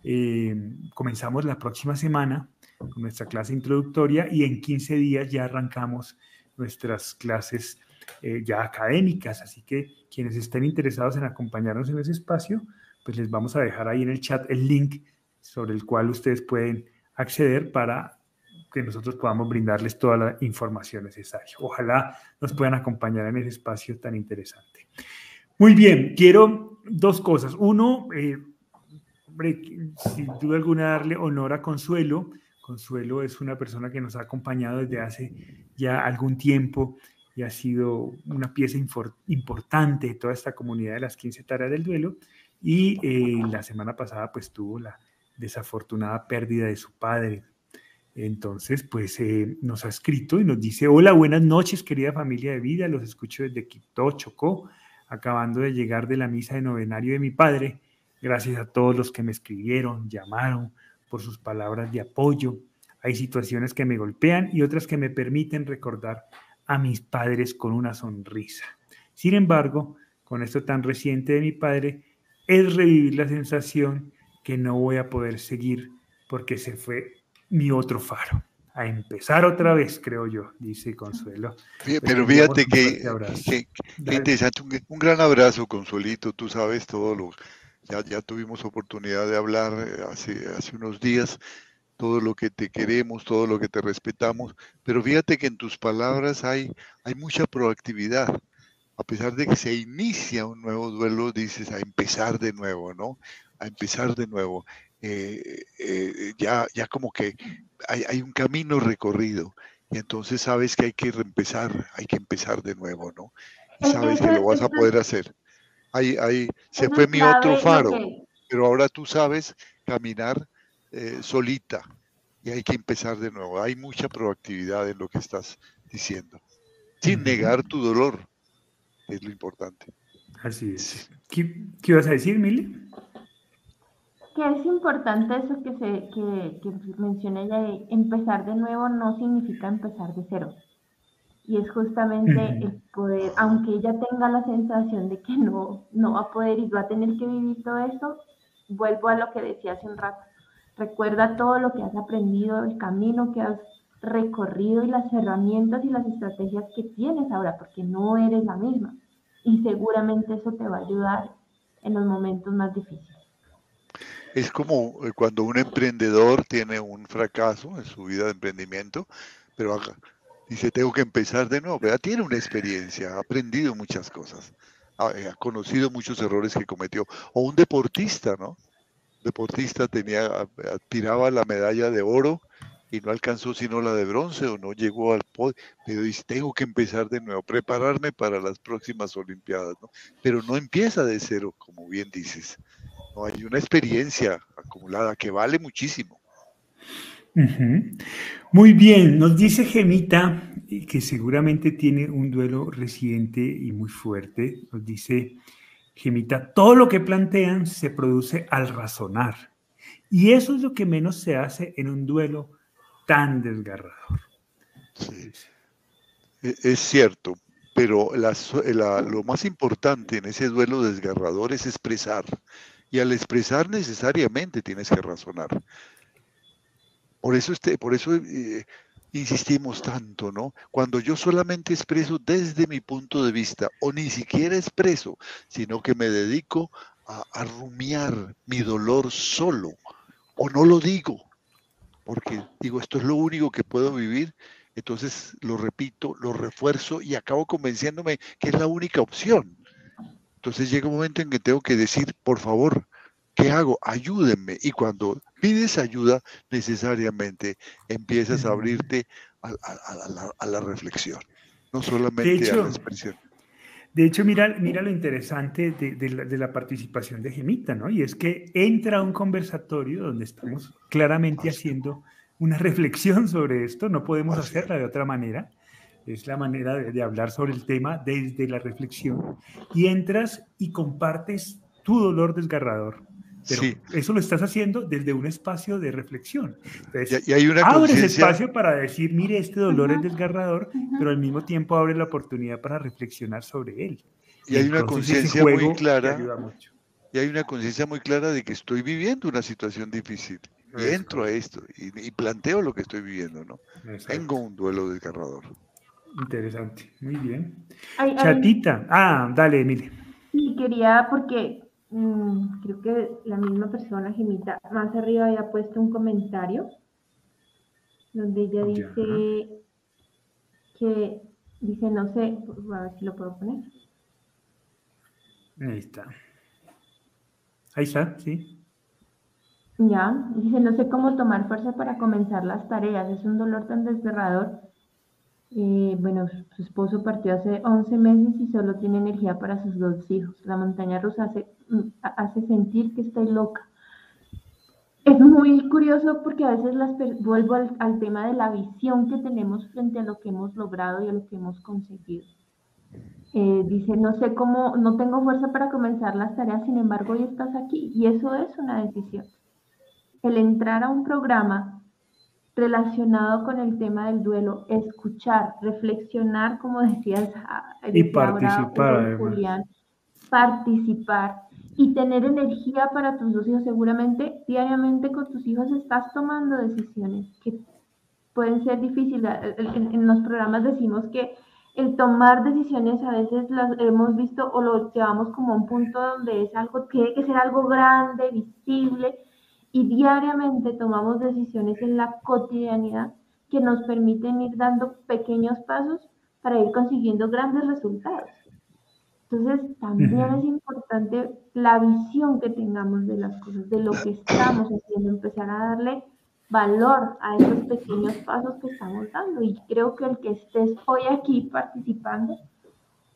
Speaker 1: Eh, comenzamos la próxima semana con nuestra clase introductoria y en 15 días ya arrancamos nuestras clases eh, ya académicas. Así que quienes estén interesados en acompañarnos en ese espacio, pues les vamos a dejar ahí en el chat el link sobre el cual ustedes pueden acceder para que nosotros podamos brindarles toda la información necesaria. Ojalá nos puedan acompañar en ese espacio tan interesante. Muy bien, quiero dos cosas. Uno, eh, sin duda alguna, darle honor a Consuelo. Consuelo es una persona que nos ha acompañado desde hace ya algún tiempo y ha sido una pieza importante de toda esta comunidad de las 15 tareas del duelo. Y eh, la semana pasada pues tuvo la desafortunada pérdida de su padre, entonces, pues eh, nos ha escrito y nos dice, hola, buenas noches, querida familia de vida, los escucho desde Quito, Chocó, acabando de llegar de la misa de novenario de mi padre. Gracias a todos los que me escribieron, llamaron por sus palabras de apoyo. Hay situaciones que me golpean y otras que me permiten recordar a mis padres con una sonrisa. Sin embargo, con esto tan reciente de mi padre, es revivir la sensación que no voy a poder seguir porque se fue mi otro faro. A empezar otra vez, creo yo, dice Consuelo.
Speaker 4: Pero fíjate que, interesante, un, gran abrazo, Consuelito, tú sabes todo lo, ya, ya tuvimos oportunidad de hablar eh, hace, hace unos días, todo lo que te queremos, todo lo que te respetamos, pero fíjate que en tus palabras hay, hay mucha proactividad. A pesar de que se inicia un nuevo duelo, dices a empezar de nuevo, ¿no? A empezar de nuevo. Eh, eh, ya, ya como que hay, un camino recorrido y entonces sabes que hay que empezar, hay que empezar de nuevo, ¿no? Y sabes que lo vas a poder hacer. Ahí, ahí se fue mi otro faro, pero ahora tú sabes caminar eh, solita y hay que empezar de nuevo. Hay mucha proactividad en lo que estás diciendo, sin negar tu dolor, es lo importante.
Speaker 1: Así es. ¿Qué, qué ibas a decir, Mili?
Speaker 2: que es importante eso que, se, que, que mencioné ella de empezar de nuevo no significa empezar de cero. Y es justamente el poder, aunque ella tenga la sensación de que no, no va a poder y va a tener que vivir todo esto, vuelvo a lo que decía hace un rato. Recuerda todo lo que has aprendido, el camino que has recorrido y las herramientas y las estrategias que tienes ahora, porque no eres la misma. Y seguramente eso te va a ayudar en los momentos más difíciles.
Speaker 4: Es como eh, cuando un emprendedor tiene un fracaso en su vida de emprendimiento, pero dice, tengo que empezar de nuevo. ¿verdad? Tiene una experiencia, ha aprendido muchas cosas, eh, ha, conocido muchos errores que cometió. O un deportista, ¿no? deportista tenía, tiraba la medalla de oro y no alcanzó sino la de bronce o no llegó al podio, pero dice, tengo que empezar de nuevo, prepararme para las próximas Olimpiadas, ¿no? Pero no empieza de cero, como bien dices hay una experiencia acumulada que vale muchísimo.
Speaker 1: Muy bien, nos dice Gemita, que seguramente tiene un duelo reciente y muy fuerte, nos dice Gemita, todo lo que plantean se produce al razonar. Y eso es lo que menos se hace en un duelo tan desgarrador.
Speaker 4: Sí. E, es cierto, pero lo más importante en ese duelo desgarrador es expresar, y al expresar necesariamente tienes que razonar. Por eso, este, por eso eh, insistimos tanto, ¿no? Cuando yo solamente expreso desde mi punto de vista, o ni siquiera expreso, sino que me dedico a, a rumiar mi dolor solo, o no lo digo, porque digo, esto es lo único que puedo vivir, entonces lo repito, lo refuerzo y acabo convenciéndome que es la única opción. Entonces llega un momento en que tengo que decir, por favor, ¿qué hago? Ayúdenme. Y cuando pides ayuda, necesariamente empiezas a abrirte a, la, reflexión, no solamente a la expresión.
Speaker 1: De hecho, mira, mira lo interesante de, la, participación de Gemita, ¿no? Y es que entra a un conversatorio donde estamos claramente haciendo una reflexión sobre esto, no podemos hacerla de otra manera es la manera de, hablar sobre el tema desde la reflexión, y entras y compartes tu dolor desgarrador. Pero eso lo estás haciendo desde un espacio de reflexión.
Speaker 4: y, hay una
Speaker 1: abres espacio para decir, mire, este dolor es desgarrador, pero al mismo tiempo abre la oportunidad para reflexionar sobre él.
Speaker 4: Y, hay una conciencia muy clara. y hay una conciencia muy clara de que estoy viviendo una situación difícil. Y entro a esto y, planteo lo que estoy viviendo, ¿no? Tengo un duelo desgarrador.
Speaker 1: Interesante, muy bien. Chatita, ah, dale, Emile.
Speaker 2: Sí, quería, porque mm, creo que la misma persona, Gemita, más arriba había puesto un comentario donde ella dice que, dice, no sé, a ver si lo puedo poner.
Speaker 1: Ahí está. Ahí está, sí.
Speaker 2: Ya, dice, no sé cómo tomar fuerza para comenzar las tareas, es un dolor tan desgarrador. Eh, bueno, su esposo partió hace 11 meses y solo tiene energía para sus dos hijos. La montaña rusa hace, mm, hace sentir que estoy loca. Es muy curioso porque a veces las vuelvo al, tema de la visión que tenemos frente a lo que hemos logrado y a lo que hemos conseguido. Eh, dice, no sé cómo, no tengo fuerza para comenzar las tareas, sin embargo, hoy estás aquí y eso es una decisión. El entrar a un programa relacionado con el tema del duelo, escuchar, reflexionar, como decías,
Speaker 1: y participar,
Speaker 2: Julián, participar y tener energía para tus dos hijos. Seguramente diariamente con tus hijos estás tomando decisiones que pueden ser difíciles. en los programas decimos que el tomar decisiones a veces las hemos visto o lo llevamos como a un punto donde es algo, tiene que ser algo grande, visible, y diariamente tomamos decisiones en la cotidianidad que nos permiten ir dando pequeños pasos para ir consiguiendo grandes resultados. Entonces, también es importante la visión que tengamos de las cosas, de lo que estamos haciendo, empezar a darle valor a esos pequeños pasos que estamos dando. Y creo que el que estés hoy aquí participando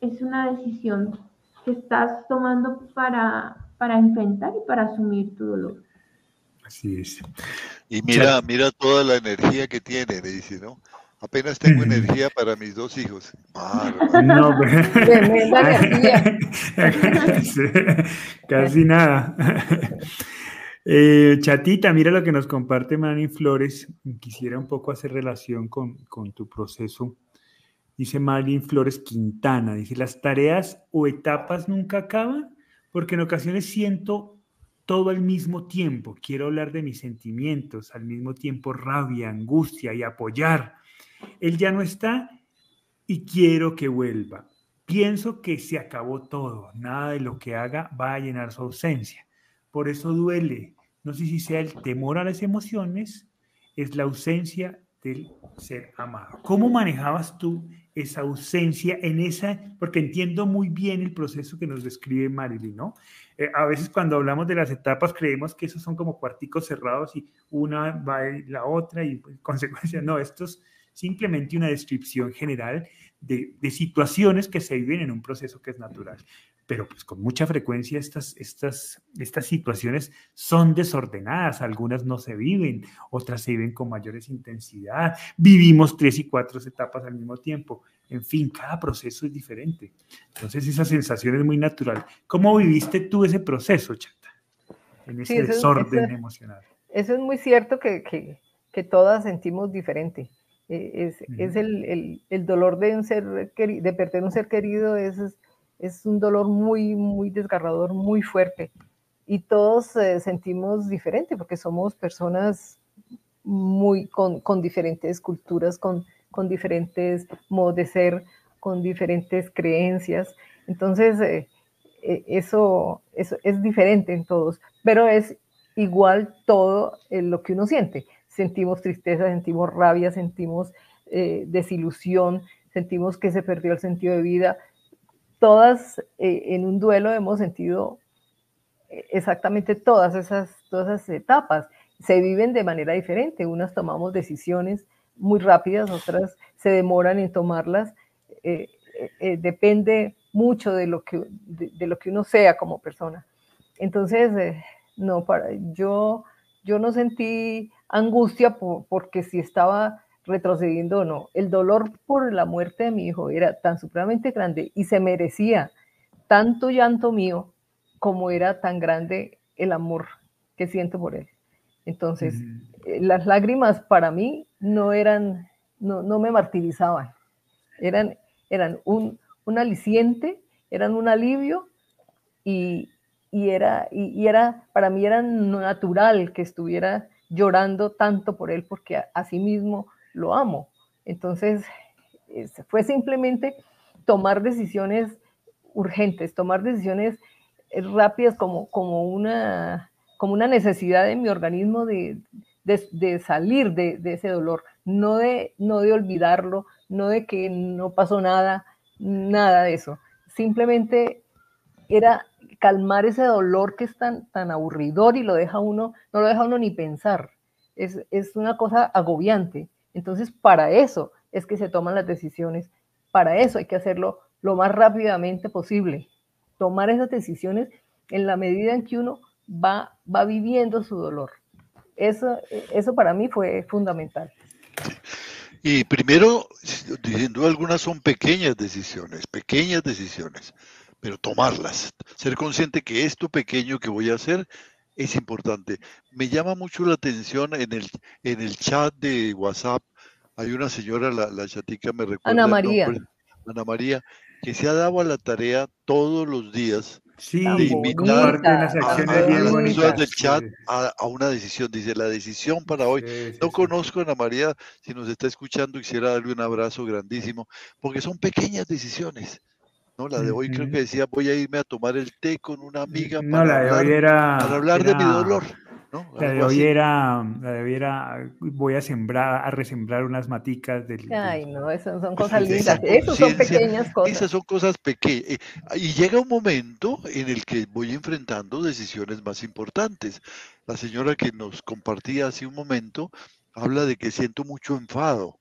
Speaker 2: es una decisión que estás tomando para, para enfrentar y para asumir tu dolor.
Speaker 1: Así es.
Speaker 4: Y mira, mira toda la energía que tiene, le dice, ¿no? Apenas tengo energía para mis dos hijos. No, <laughs>
Speaker 3: Tremenda energía. <laughs>
Speaker 1: Casi nada. Eh, chatita, mira lo que nos comparte Manny Flores. Quisiera un poco hacer relación con, tu proceso. Dice Marilyn Flores Quintana, dice, las tareas o etapas nunca acaban porque en ocasiones siento todo al mismo tiempo. Quiero hablar de mis sentimientos, al mismo tiempo rabia, angustia y apoyar. Él ya no está y quiero que vuelva. Pienso que se acabó todo, nada de lo que haga va a llenar su ausencia. Por eso duele, no sé si sea el temor a las emociones, es la ausencia del ser amado. ¿Cómo manejabas tú esa ausencia en esa? Porque entiendo muy bien el proceso que nos describe Marilyn, ¿no? Eh, a veces cuando hablamos de las etapas creemos que esos son como cuarticos cerrados y una va la otra y pues, <laughs> consecuencia, no, esto es simplemente una descripción general de, de situaciones que se viven en un proceso que es natural pero pues con mucha frecuencia estas, estas, estas situaciones son desordenadas, algunas no se viven, otras se viven con mayores intensidad, vivimos tres y cuatro etapas al mismo tiempo, en fin, cada proceso es diferente. Entonces esa sensación es muy natural. ¿Cómo viviste tú ese proceso, Chata? En ese desorden emocional.
Speaker 3: Eso es muy cierto que, que, que todas sentimos diferente. Eh, es, es el, el, el, dolor de, un ser, de perder un ser querido, es es un dolor muy, muy desgarrador, muy fuerte. Y todos eh, sentimos diferente porque somos personas muy con, con diferentes culturas, con, con, diferentes modos de ser, con diferentes creencias. Entonces, eh, eh, eso, eso, es diferente en todos, pero es igual todo lo que uno siente. Sentimos tristeza, sentimos rabia, sentimos desilusión, sentimos que se perdió el sentido de vida, todas eh, en un duelo hemos sentido eh, exactamente todas esas, todas esas etapas. Se viven de manera diferente. Unas tomamos decisiones muy rápidas, otras se demoran en tomarlas. Eh, depende mucho de lo, que, de, lo que uno sea como persona. Entonces, no, para, yo, yo no sentí angustia porque si estaba retrocediendo o no. El dolor por la muerte de mi hijo era tan supremamente grande y se merecía tanto llanto mío como era tan grande el amor que siento por él. Entonces, eh, las lágrimas para mí no eran, no, no me martirizaban, eran, eran un, un, aliciente, eran un alivio y, y era, y, era, para mí era natural que estuviera llorando tanto por él porque a, a sí mismo lo amo. Entonces, fue simplemente tomar decisiones urgentes, tomar decisiones eh, rápidas como, como, una, como una necesidad de mi organismo de, de, salir de, de, ese dolor, no de, no de olvidarlo, no de que no pasó nada, nada de eso. Simplemente era calmar ese dolor que es tan, tan aburridor y lo deja uno, no lo deja uno ni pensar. Es, es una cosa agobiante. Entonces, para eso es que se toman las decisiones. Para eso hay que hacerlo lo más rápidamente posible. Tomar esas decisiones en la medida en que uno va, va viviendo su dolor. Eso, eso para mí fue fundamental.
Speaker 4: Y primero, diciendo algunas son pequeñas decisiones, pequeñas decisiones, pero tomarlas, ser consciente que esto pequeño que voy a hacer es importante. Me llama mucho la atención en el, en el chat de WhatsApp, hay una señora, la, la chatica me recuerda.
Speaker 3: Ana María.
Speaker 4: Ana María, que se ha dado a la tarea todos los días
Speaker 1: sí, de invitar
Speaker 4: a, del chat a, una decisión. Dice, la decisión para hoy. no conozco a Ana María, si nos está escuchando, quisiera darle un abrazo grandísimo, porque son pequeñas decisiones. ¿No? La de hoy creo que decía, voy a irme a tomar el té con una amiga
Speaker 1: no, la de hoy era,
Speaker 4: para hablar de mi dolor.
Speaker 1: La de hoy era, la de voy a sembrar, a resembrar unas maticas del.
Speaker 3: Ay, no, esas son cosas lindas. Esas son pequeñas cosas.
Speaker 4: Esas son cosas pequeñas. Eh, y llega un momento en el que voy enfrentando decisiones más importantes. La señora que nos compartía hace un momento habla de que siento mucho enfado.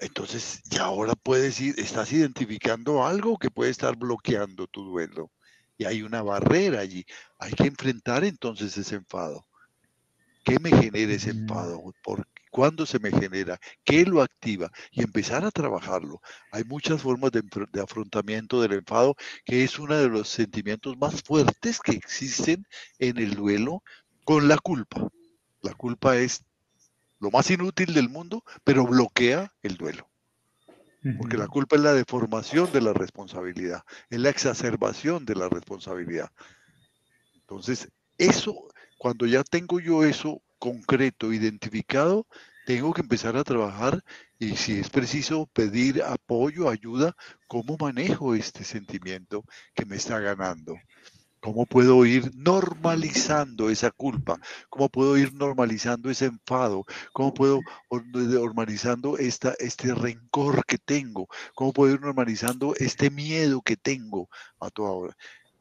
Speaker 4: Entonces, ya ahora puedes ir, estás identificando algo que puede estar bloqueando tu duelo y hay una barrera allí. Hay que enfrentar entonces ese enfado. ¿Qué me genera ese mm. enfado? ¿Por ¿Cuándo se me genera? ¿Qué lo activa? Y empezar a trabajarlo. Hay muchas formas de, de, afrontamiento del enfado, que es uno de los sentimientos más fuertes que existen en el duelo con la culpa. La culpa es lo más inútil del mundo, pero bloquea el duelo. Porque la culpa es la deformación de la responsabilidad, es la exacerbación de la responsabilidad. Entonces, eso, cuando ya tengo yo eso concreto, identificado, tengo que empezar a trabajar y si es preciso pedir apoyo, ayuda, ¿cómo manejo este sentimiento que me está ganando? ¿Cómo puedo ir normalizando esa culpa? ¿Cómo puedo ir normalizando ese enfado? ¿Cómo puedo ir normalizando esta, este rencor que tengo? ¿Cómo puedo ir normalizando este miedo que tengo a toda hora?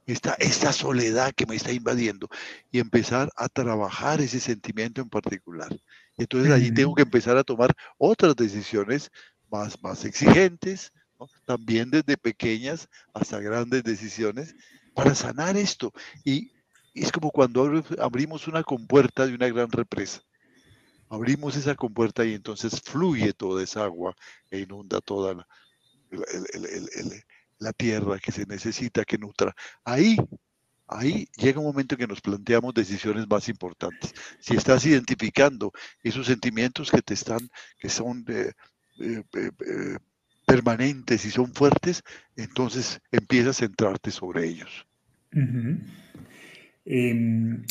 Speaker 4: Esta, esta soledad que me está invadiendo y empezar a trabajar ese sentimiento en particular. Entonces allí tengo que empezar a tomar otras decisiones más, más exigentes, también desde pequeñas hasta grandes decisiones para sanar esto. Y es como cuando abrimos una compuerta de una gran represa. Abrimos esa compuerta y entonces fluye toda esa agua e inunda toda la, tierra que se necesita que nutra. Ahí, ahí llega un momento que nos planteamos decisiones más importantes. Si estás identificando esos sentimientos que te están, que son eh, eh, eh, permanentes y son fuertes, entonces empiezas a centrarte sobre ellos.
Speaker 1: Em,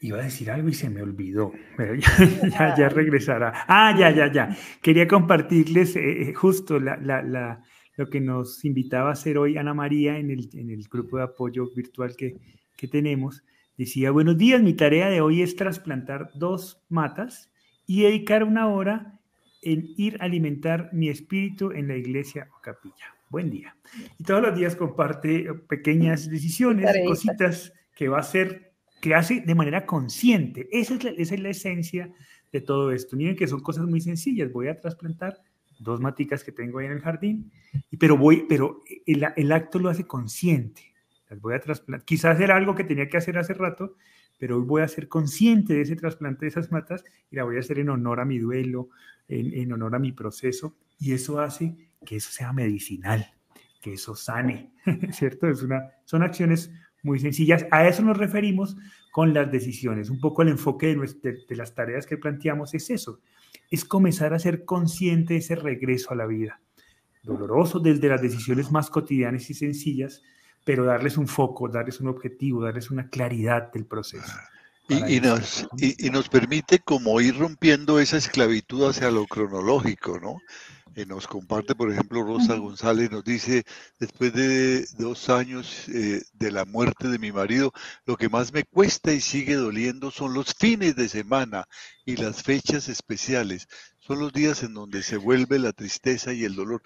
Speaker 1: iba a decir algo y se me olvidó, pero ya, <laughs> ya, regresará. Ah, ya, ya, ya. Quería compartirles eh, eh, justo lo que nos invitaba a hacer hoy Ana María en el, en el grupo de apoyo virtual que, que tenemos. Decía, buenos días, mi tarea de hoy es trasplantar dos matas y dedicar una hora en ir a alimentar mi espíritu en la iglesia o capilla. Buen día. Y todos los días comparte pequeñas decisiones, cositas que va a hacer, que hace de manera consciente. Esa es la, esa es la esencia de todo esto. Miren que son cosas muy sencillas. Voy a trasplantar dos maticas que tengo ahí en el jardín, pero voy, pero el, el acto lo hace consciente. Las voy a trasplantar. Quizás era algo que tenía que hacer hace rato, pero hoy voy a ser consciente de ese trasplante de esas matas y la voy a hacer en honor a mi duelo, en, honor a mi proceso, y eso hace que eso sea medicinal, que eso sane, <laughs> ¿cierto? Es una, son acciones muy sencillas. A eso nos referimos con las decisiones. Un poco el enfoque de, de, las tareas que planteamos es eso, es comenzar a ser consciente de ese regreso a la vida. Doloroso desde las decisiones más cotidianas y sencillas, pero darles un foco, darles un objetivo, darles una claridad del proceso.
Speaker 4: Y, nos, y, nos permite como ir rompiendo esa esclavitud hacia lo cronológico, ¿no? Y nos comparte, por ejemplo, Rosa González, nos dice, después de dos años eh, de la muerte de mi marido, lo que más me cuesta y sigue doliendo son los fines de semana y las fechas especiales. Son los días en donde se vuelve la tristeza y el dolor.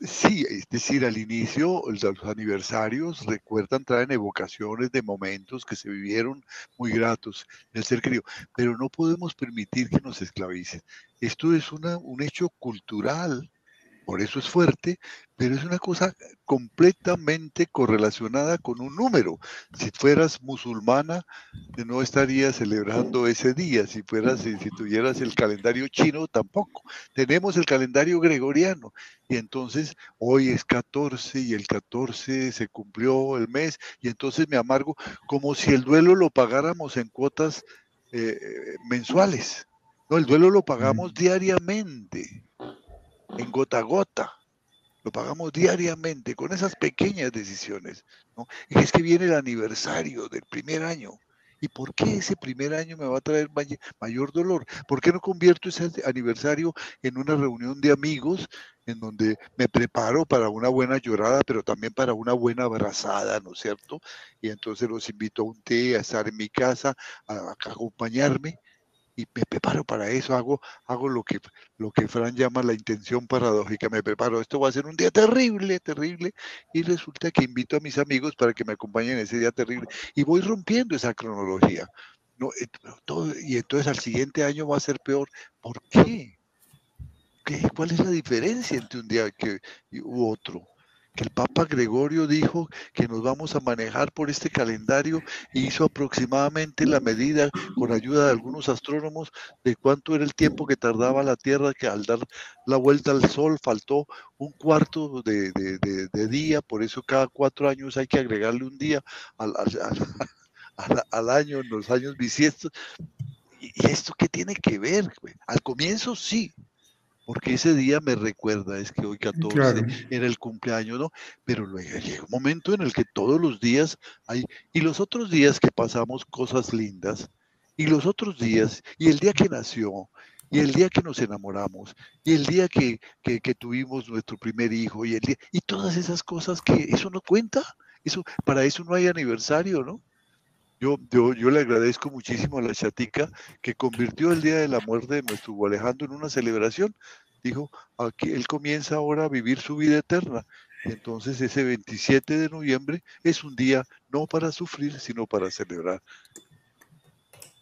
Speaker 4: Sí, es decir, al inicio los aniversarios recuerdan, traen evocaciones de momentos que se vivieron muy gratos en el ser querido, pero no podemos permitir que nos esclavicen. Esto es una, un hecho cultural por eso es fuerte, pero es una cosa completamente correlacionada con un número. Si fueras musulmana, no estarías celebrando ese día. Si fueras, si, tuvieras el calendario chino, tampoco. Tenemos el calendario gregoriano. Y entonces hoy es 14 y el 14 se cumplió el mes. Y entonces me amargo como si el duelo lo pagáramos en cuotas eh, mensuales. No, el duelo lo pagamos diariamente en gota a gota. Lo pagamos diariamente con esas pequeñas decisiones. Y es que viene el aniversario del primer año. ¿Y por qué ese primer año me va a traer mayor dolor? ¿Por qué no convierto ese aniversario en una reunión de amigos en donde me preparo para una buena llorada, pero también para una buena abrazada, ¿no es cierto? Y entonces los invito a un té, a estar en mi casa, a acompañarme y me preparo para eso, hago, hago lo, que, lo que Fran llama la intención paradójica, me preparo, esto va a ser un día terrible, terrible, y resulta que invito a mis amigos para que me acompañen en ese día terrible, y voy rompiendo esa cronología. No, todo, y entonces al siguiente año va a ser peor. ¿Por qué? ¿Qué? ¿Cuál es la diferencia entre un día que, u otro? Que el Papa Gregorio dijo que nos vamos a manejar por este calendario y hizo aproximadamente la medida con ayuda de algunos astrónomos de cuánto era el tiempo que tardaba la Tierra, que al dar la vuelta al Sol faltó un cuarto de, día, por eso cada cuatro años hay que agregarle un día al, al, <laughs> año, en los años bisiestos. ¿Y esto qué tiene que ver? Al comienzo sí, porque ese día me recuerda, es que hoy 14 era el cumpleaños, ¿no? Pero luego llega un momento en el que todos los días hay, y los otros días que pasamos cosas lindas, y los otros días, y el día que nació, y el día que nos enamoramos, y el día que, que, que tuvimos nuestro primer hijo, y el día, y todas esas cosas que eso no cuenta, eso, para eso no hay aniversario, ¿no? Yo, yo, le agradezco muchísimo a la chatica que convirtió el día de la muerte de nuestro Alejandro en una celebración. Dijo, aquí él comienza ahora a vivir su vida eterna. Entonces ese 27 de noviembre es un día no para sufrir, sino para celebrar.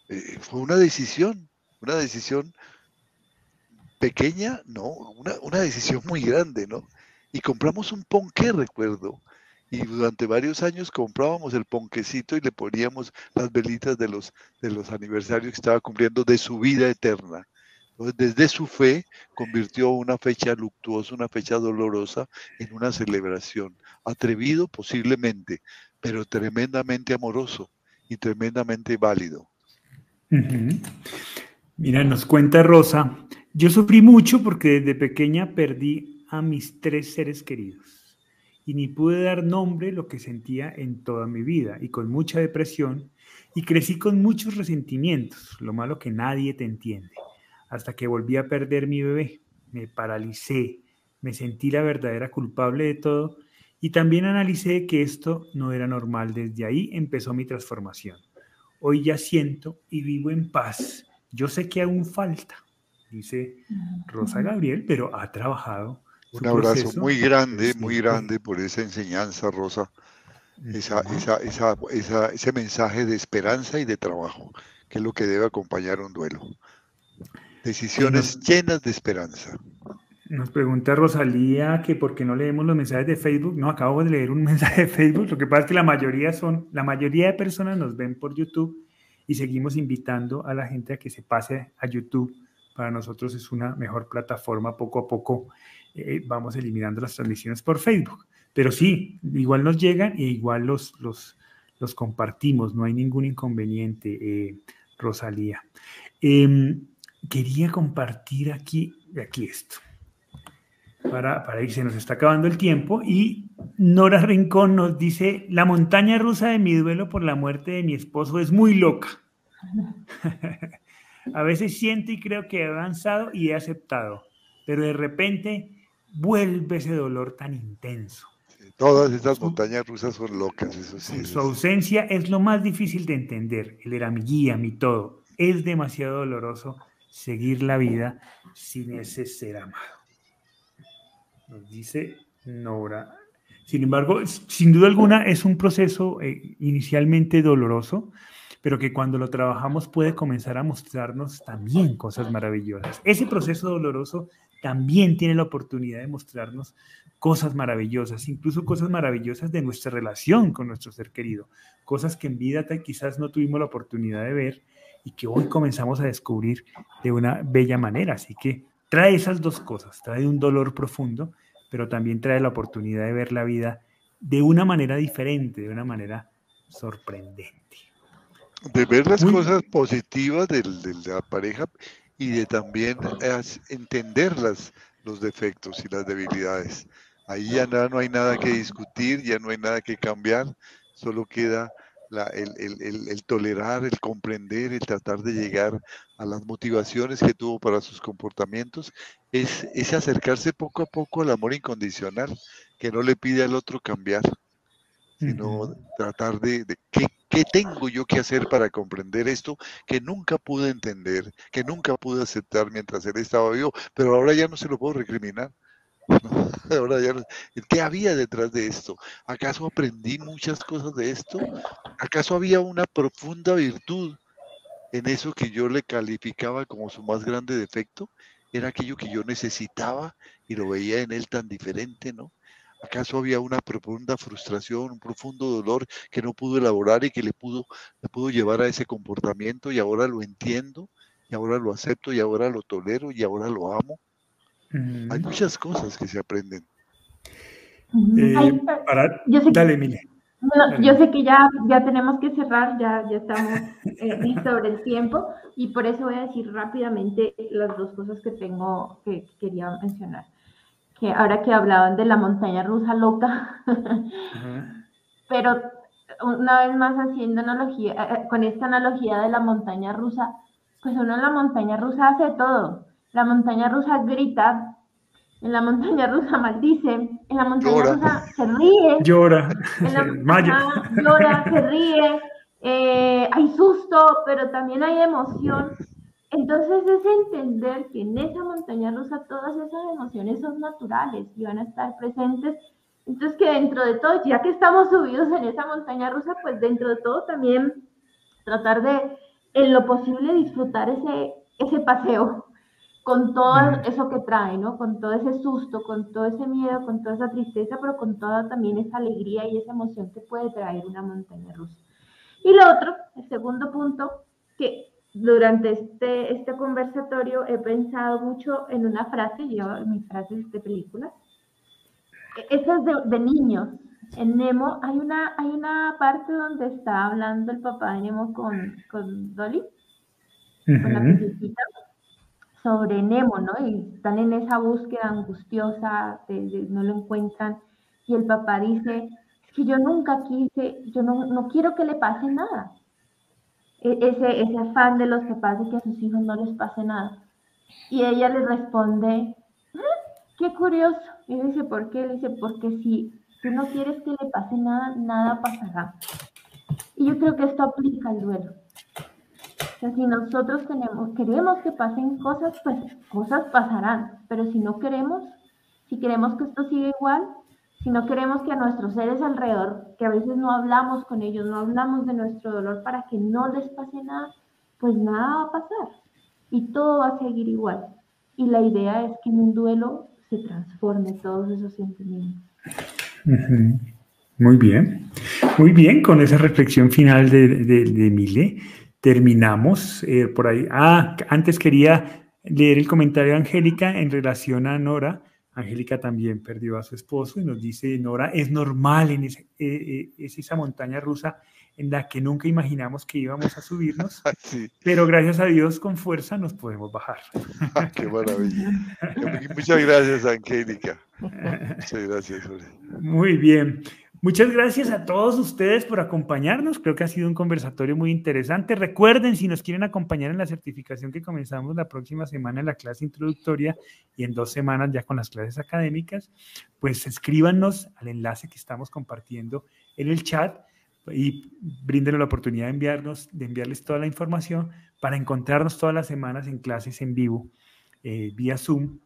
Speaker 4: Eh, fue una decisión, una decisión pequeña, no, una, una decisión muy grande, ¿no? Y compramos un ponqué, recuerdo, y durante varios años comprábamos el ponquecito y le poníamos las velitas de los, de los aniversarios que estaba cumpliendo de su vida eterna. Entonces, desde su fe, convirtió una fecha luctuosa, una fecha dolorosa, en una celebración. Atrevido posiblemente, pero tremendamente amoroso y tremendamente válido.
Speaker 1: Mira, nos cuenta Rosa, yo sufrí mucho porque desde pequeña perdí a mis tres seres queridos y ni pude dar nombre lo que sentía en toda mi vida y con mucha depresión y crecí con muchos resentimientos, lo malo que nadie te entiende, hasta que volví a perder mi bebé, me paralicé, me sentí la verdadera culpable de todo y también analicé que esto no era normal, desde ahí empezó mi transformación. Hoy ya siento y vivo en paz. Yo sé que aún falta, dice Rosa Gabriel, pero ha trabajado
Speaker 4: un abrazo muy grande, muy grande por esa enseñanza, Rosa. Esa, ese mensaje de esperanza y de trabajo, que es lo que debe acompañar un duelo. Decisiones llenas de esperanza.
Speaker 1: Nos pregunta Rosalía que por qué no leemos los mensajes de Facebook. No, acabo de leer un <laughs> mensaje de Facebook. Lo que pasa es que la mayoría son, la mayoría de personas nos ven por YouTube y seguimos invitando a la gente a que se pase a YouTube. Para nosotros es una mejor plataforma poco a poco eh, vamos eliminando las transmisiones por Facebook. Pero sí, igual nos llegan e igual los, los, compartimos, no hay ningún inconveniente, eh, Rosalía. Em, quería compartir aquí, aquí esto. para, para irse, nos está acabando el tiempo. Y Nora Rincón nos dice, la montaña rusa de mi duelo por la muerte de mi esposo es muy loca. <laughs> A veces siento y creo que he avanzado y he aceptado, pero de repente vuelve ese dolor tan intenso.
Speaker 4: todas estas montañas rusas son locas, eso sí.
Speaker 1: Su ausencia es lo más difícil de entender. Él era mi guía, mi todo. Es demasiado doloroso seguir la vida sin ese ser amado. Nos dice Nora. Sin embargo, sin duda alguna es un proceso eh, inicialmente doloroso, pero que cuando lo trabajamos puede comenzar a mostrarnos también cosas maravillosas. Ese proceso doloroso también tiene la oportunidad de mostrarnos cosas maravillosas, incluso cosas maravillosas de nuestra relación con nuestro ser querido, cosas que en vida quizás no tuvimos la oportunidad de ver y que hoy comenzamos a descubrir de una bella manera. Así que trae esas dos cosas, trae un dolor profundo, pero también trae la oportunidad de ver la vida de una manera diferente, de una manera sorprendente
Speaker 4: de ver las cosas positivas de, la pareja y de también entender los defectos y las debilidades. Ahí ya no hay nada que discutir, ya no hay nada que cambiar, solo queda el, tolerar, el comprender, el tratar de llegar a las motivaciones que tuvo para sus comportamientos, es, es acercarse poco a poco al amor incondicional, que no le pide al otro cambiar, sino tratar de, de ¿qué, ¿qué, tengo yo que hacer para comprender esto que nunca pude entender, que nunca pude aceptar mientras él estaba vivo, pero ahora ya no se lo puedo recriminar. <laughs> Ahora ya ¿Qué había detrás de esto? ¿Acaso aprendí muchas cosas de esto? ¿Acaso había una profunda virtud en eso que yo le calificaba como su más grande defecto? Era aquello que yo necesitaba y lo veía en él tan diferente, ¿no? ¿Acaso había una profunda frustración, un profundo dolor que no pudo elaborar y que le pudo, le pudo llevar a ese comportamiento y ahora lo entiendo y ahora lo acepto y ahora lo tolero y ahora lo amo? Hay muchas cosas que se aprenden.
Speaker 1: Eh, yo sé dale,
Speaker 2: que, yo sé que ya, ya tenemos que cerrar, ya, ya estamos eh, sobre el tiempo y por eso voy a decir rápidamente las dos cosas que tengo que quería mencionar que ahora que hablaban de la montaña rusa loca, <laughs> pero una vez más haciendo analogía, eh, eh, con esta analogía de la montaña rusa, pues uno en la montaña rusa hace todo. La montaña rusa grita, en la montaña rusa maldice, en la montaña rusa se ríe,
Speaker 1: llora,
Speaker 2: en la <laughs> llora, se ríe, eh, hay susto, pero también hay emoción. Entonces es entender que en esa montaña rusa todas esas emociones son naturales y van a estar presentes. Entonces que dentro de todo, ya que estamos subidos en esa montaña rusa, pues dentro de todo también tratar de, en lo posible, disfrutar ese, ese paseo con todo eso que trae, ¿no? Con todo ese susto, con todo ese miedo, con toda esa tristeza, pero con toda también esa alegría y esa emoción que puede traer una montaña rusa. Y lo otro, el segundo punto, que durante este, este conversatorio he pensado mucho en una frase, yo mis frases de películas. Esa es de, niños. En Nemo hay una, hay una parte donde está hablando el papá de Nemo con, con Dolly, con la princesita, sobre Nemo, ¿no? Y están en esa búsqueda angustiosa, no lo encuentran. Y el papá dice, es que yo nunca quise, yo no, no quiero que le pase nada e-, ese, ese afán de los papás de que a sus hijos no les pase nada. Y ella le responde, ah, qué curioso. Y dice, ¿por qué? Le dice, porque si tú no quieres que le pase nada, nada pasará. Y yo creo que esto aplica al duelo. O sea, si nosotros tenemos, queremos que pasen cosas, pues cosas pasarán. Pero si no queremos, si queremos que esto siga igual, si no queremos que a nuestros seres alrededor, que a veces no hablamos con ellos, no hablamos de nuestro dolor para que no les pase nada, pues nada va a pasar y todo va a seguir igual. Y la idea es que en un duelo se transforme todos esos sentimientos.
Speaker 1: Muy bien, muy bien, con esa reflexión final de, de, Mile, terminamos eh, por ahí. Ah, antes quería leer el comentario de Angélica en relación a Nora Angélica también perdió a su esposo y nos dice, Nora, es normal, en ese, eh, eh, es esa montaña rusa, en la que nunca imaginamos que íbamos a subirnos, <laughs> pero gracias a Dios con fuerza nos podemos bajar.
Speaker 4: ¡Qué maravilla! Muchas gracias, Angélica. <laughs> Muchas gracias.
Speaker 1: Muy bien. Muchas gracias a todos ustedes por acompañarnos. Creo que ha sido un conversatorio muy interesante. Recuerden, si nos quieren acompañar en la certificación que comenzamos la próxima semana en la clase introductoria y en dos semanas ya con las clases académicas, pues escríbanos al enlace que estamos compartiendo en el chat y bríndele la oportunidad de enviarnos, de enviarles toda la información para encontrarnos todas las semanas en clases en vivo eh, vía Zoom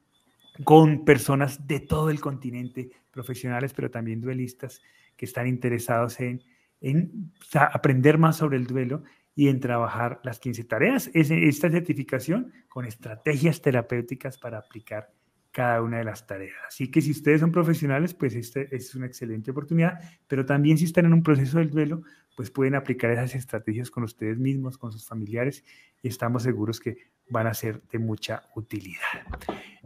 Speaker 1: con personas de todo el continente, profesionales, pero también duelistas que están interesados en, en aprender más sobre el duelo y en trabajar las 15 tareas. Es esta certificación con estrategias terapéuticas para aplicar cada una de las tareas. Así que si ustedes son profesionales, pues esta es una excelente oportunidad, pero también si están en un proceso del duelo, pues pueden aplicar esas estrategias con ustedes mismos, con sus familiares, y estamos seguros que van a ser de mucha utilidad.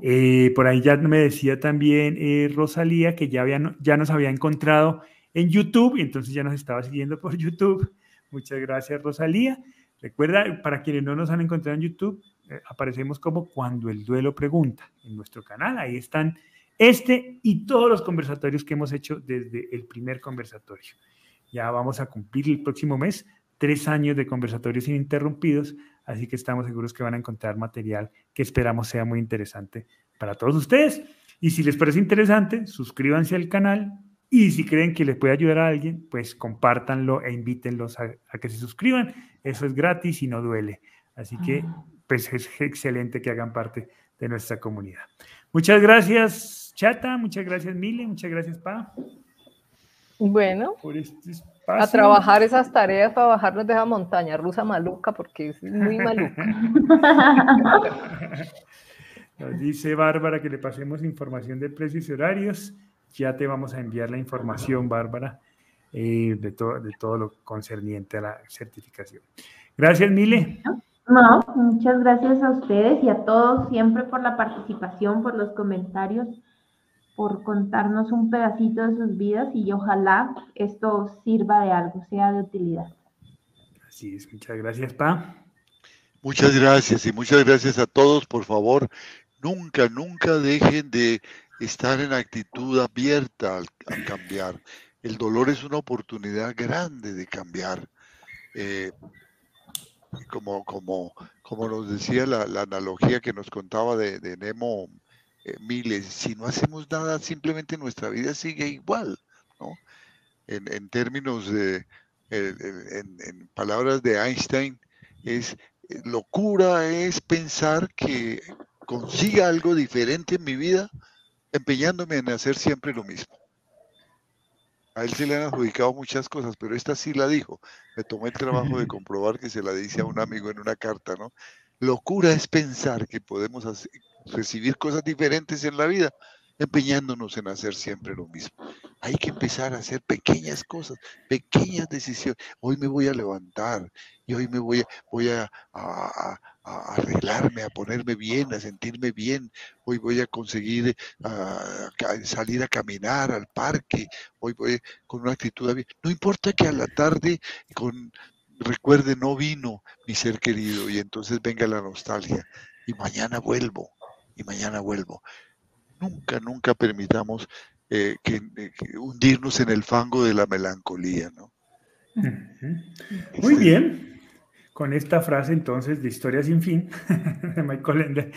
Speaker 1: Eh, por ahí ya me decía también eh, Rosalía que ya, había, ya nos había encontrado en YouTube, y entonces ya nos estaba siguiendo por <laughs> YouTube. Muchas gracias, Rosalía. Recuerda, para quienes no nos han encontrado en YouTube, eh, aparecemos como Cuando el Duelo Pregunta en nuestro canal. Ahí están este y todos los conversatorios que hemos hecho desde el primer conversatorio. Ya vamos a cumplir el próximo mes tres años de conversatorios ininterrumpidos, así que estamos seguros que van a encontrar material que esperamos sea muy interesante para todos ustedes. Y si les parece interesante, suscríbanse al canal y si creen que les puede ayudar a alguien, pues compártanlo e invítenlos a, a que se suscriban. Eso es gratis y no duele. Así que pues es excelente que hagan parte de nuestra comunidad. Muchas gracias, Chata, muchas gracias, Mile, muchas gracias, Pa.
Speaker 3: Bueno, este a trabajar esas tareas para bajarnos de esa montaña rusa maluca, porque es muy maluca. <laughs>
Speaker 1: Nos dice Bárbara que le pasemos información de precios y horarios. Ya te vamos a enviar la información, Bárbara, eh, de, de todo lo concerniente a la certificación. Gracias, Mile.
Speaker 2: No, muchas gracias a ustedes y a todos siempre por la participación, por los comentarios, por contarnos un pedacito de sus vidas y ojalá esto sirva de algo, sea de utilidad.
Speaker 1: Así es, muchas gracias, Pa.
Speaker 4: Muchas gracias y muchas gracias a todos, por favor, nunca, nunca dejen de estar en actitud abierta al, cambiar. El dolor es una oportunidad grande de cambiar. Eh, como, como, como nos decía la, analogía que nos contaba de, Nemo eh, Miles, si no hacemos nada, simplemente nuestra vida sigue igual, ¿no? En, términos de, en, palabras de Einstein, es eh, locura es pensar que consiga algo diferente en mi vida empeñándome en hacer siempre lo mismo. A él se le han adjudicado muchas cosas, pero esta sí la dijo. Me tomé el trabajo de comprobar que se la dice a un amigo en una carta, ¿no? Locura es pensar que podemos recibir cosas diferentes en la vida empeñándonos en hacer siempre lo mismo. Hay que empezar a hacer pequeñas cosas, pequeñas decisiones. Hoy me voy a levantar y hoy me voy a, voy a, arreglarme, a ponerme bien, a sentirme bien. Hoy voy a conseguir salir a caminar al parque. Hoy voy con una actitud. No importa que a la tarde con recuerde no vino mi ser querido y entonces venga la nostalgia y mañana vuelvo y mañana vuelvo nunca, nunca permitamos eh, que, hundirnos en el fango de la melancolía, ¿no?
Speaker 1: Muy este bien. Con esta frase entonces de Historia sin fin <laughs> de Michael Ende,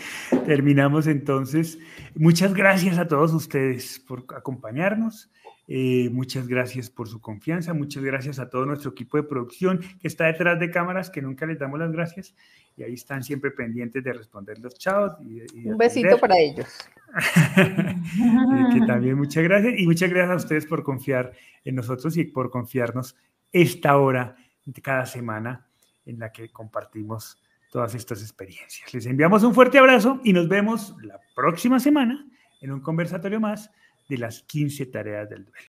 Speaker 1: terminamos entonces. Muchas gracias a todos ustedes por acompañarnos. Eh, muchas gracias por su confianza. Muchas gracias a todo nuestro equipo de producción que está detrás de cámaras, que nunca les damos las gracias. Y ahí están siempre pendientes de responder los chavos.
Speaker 3: Un besito para ellos. <laughs>
Speaker 1: que también muchas gracias y muchas gracias a ustedes por confiar en nosotros y por confiarnos esta hora de cada semana en la que compartimos todas estas experiencias. Les enviamos un fuerte abrazo y nos vemos la próxima semana en un conversatorio más de las 15 tareas del duelo.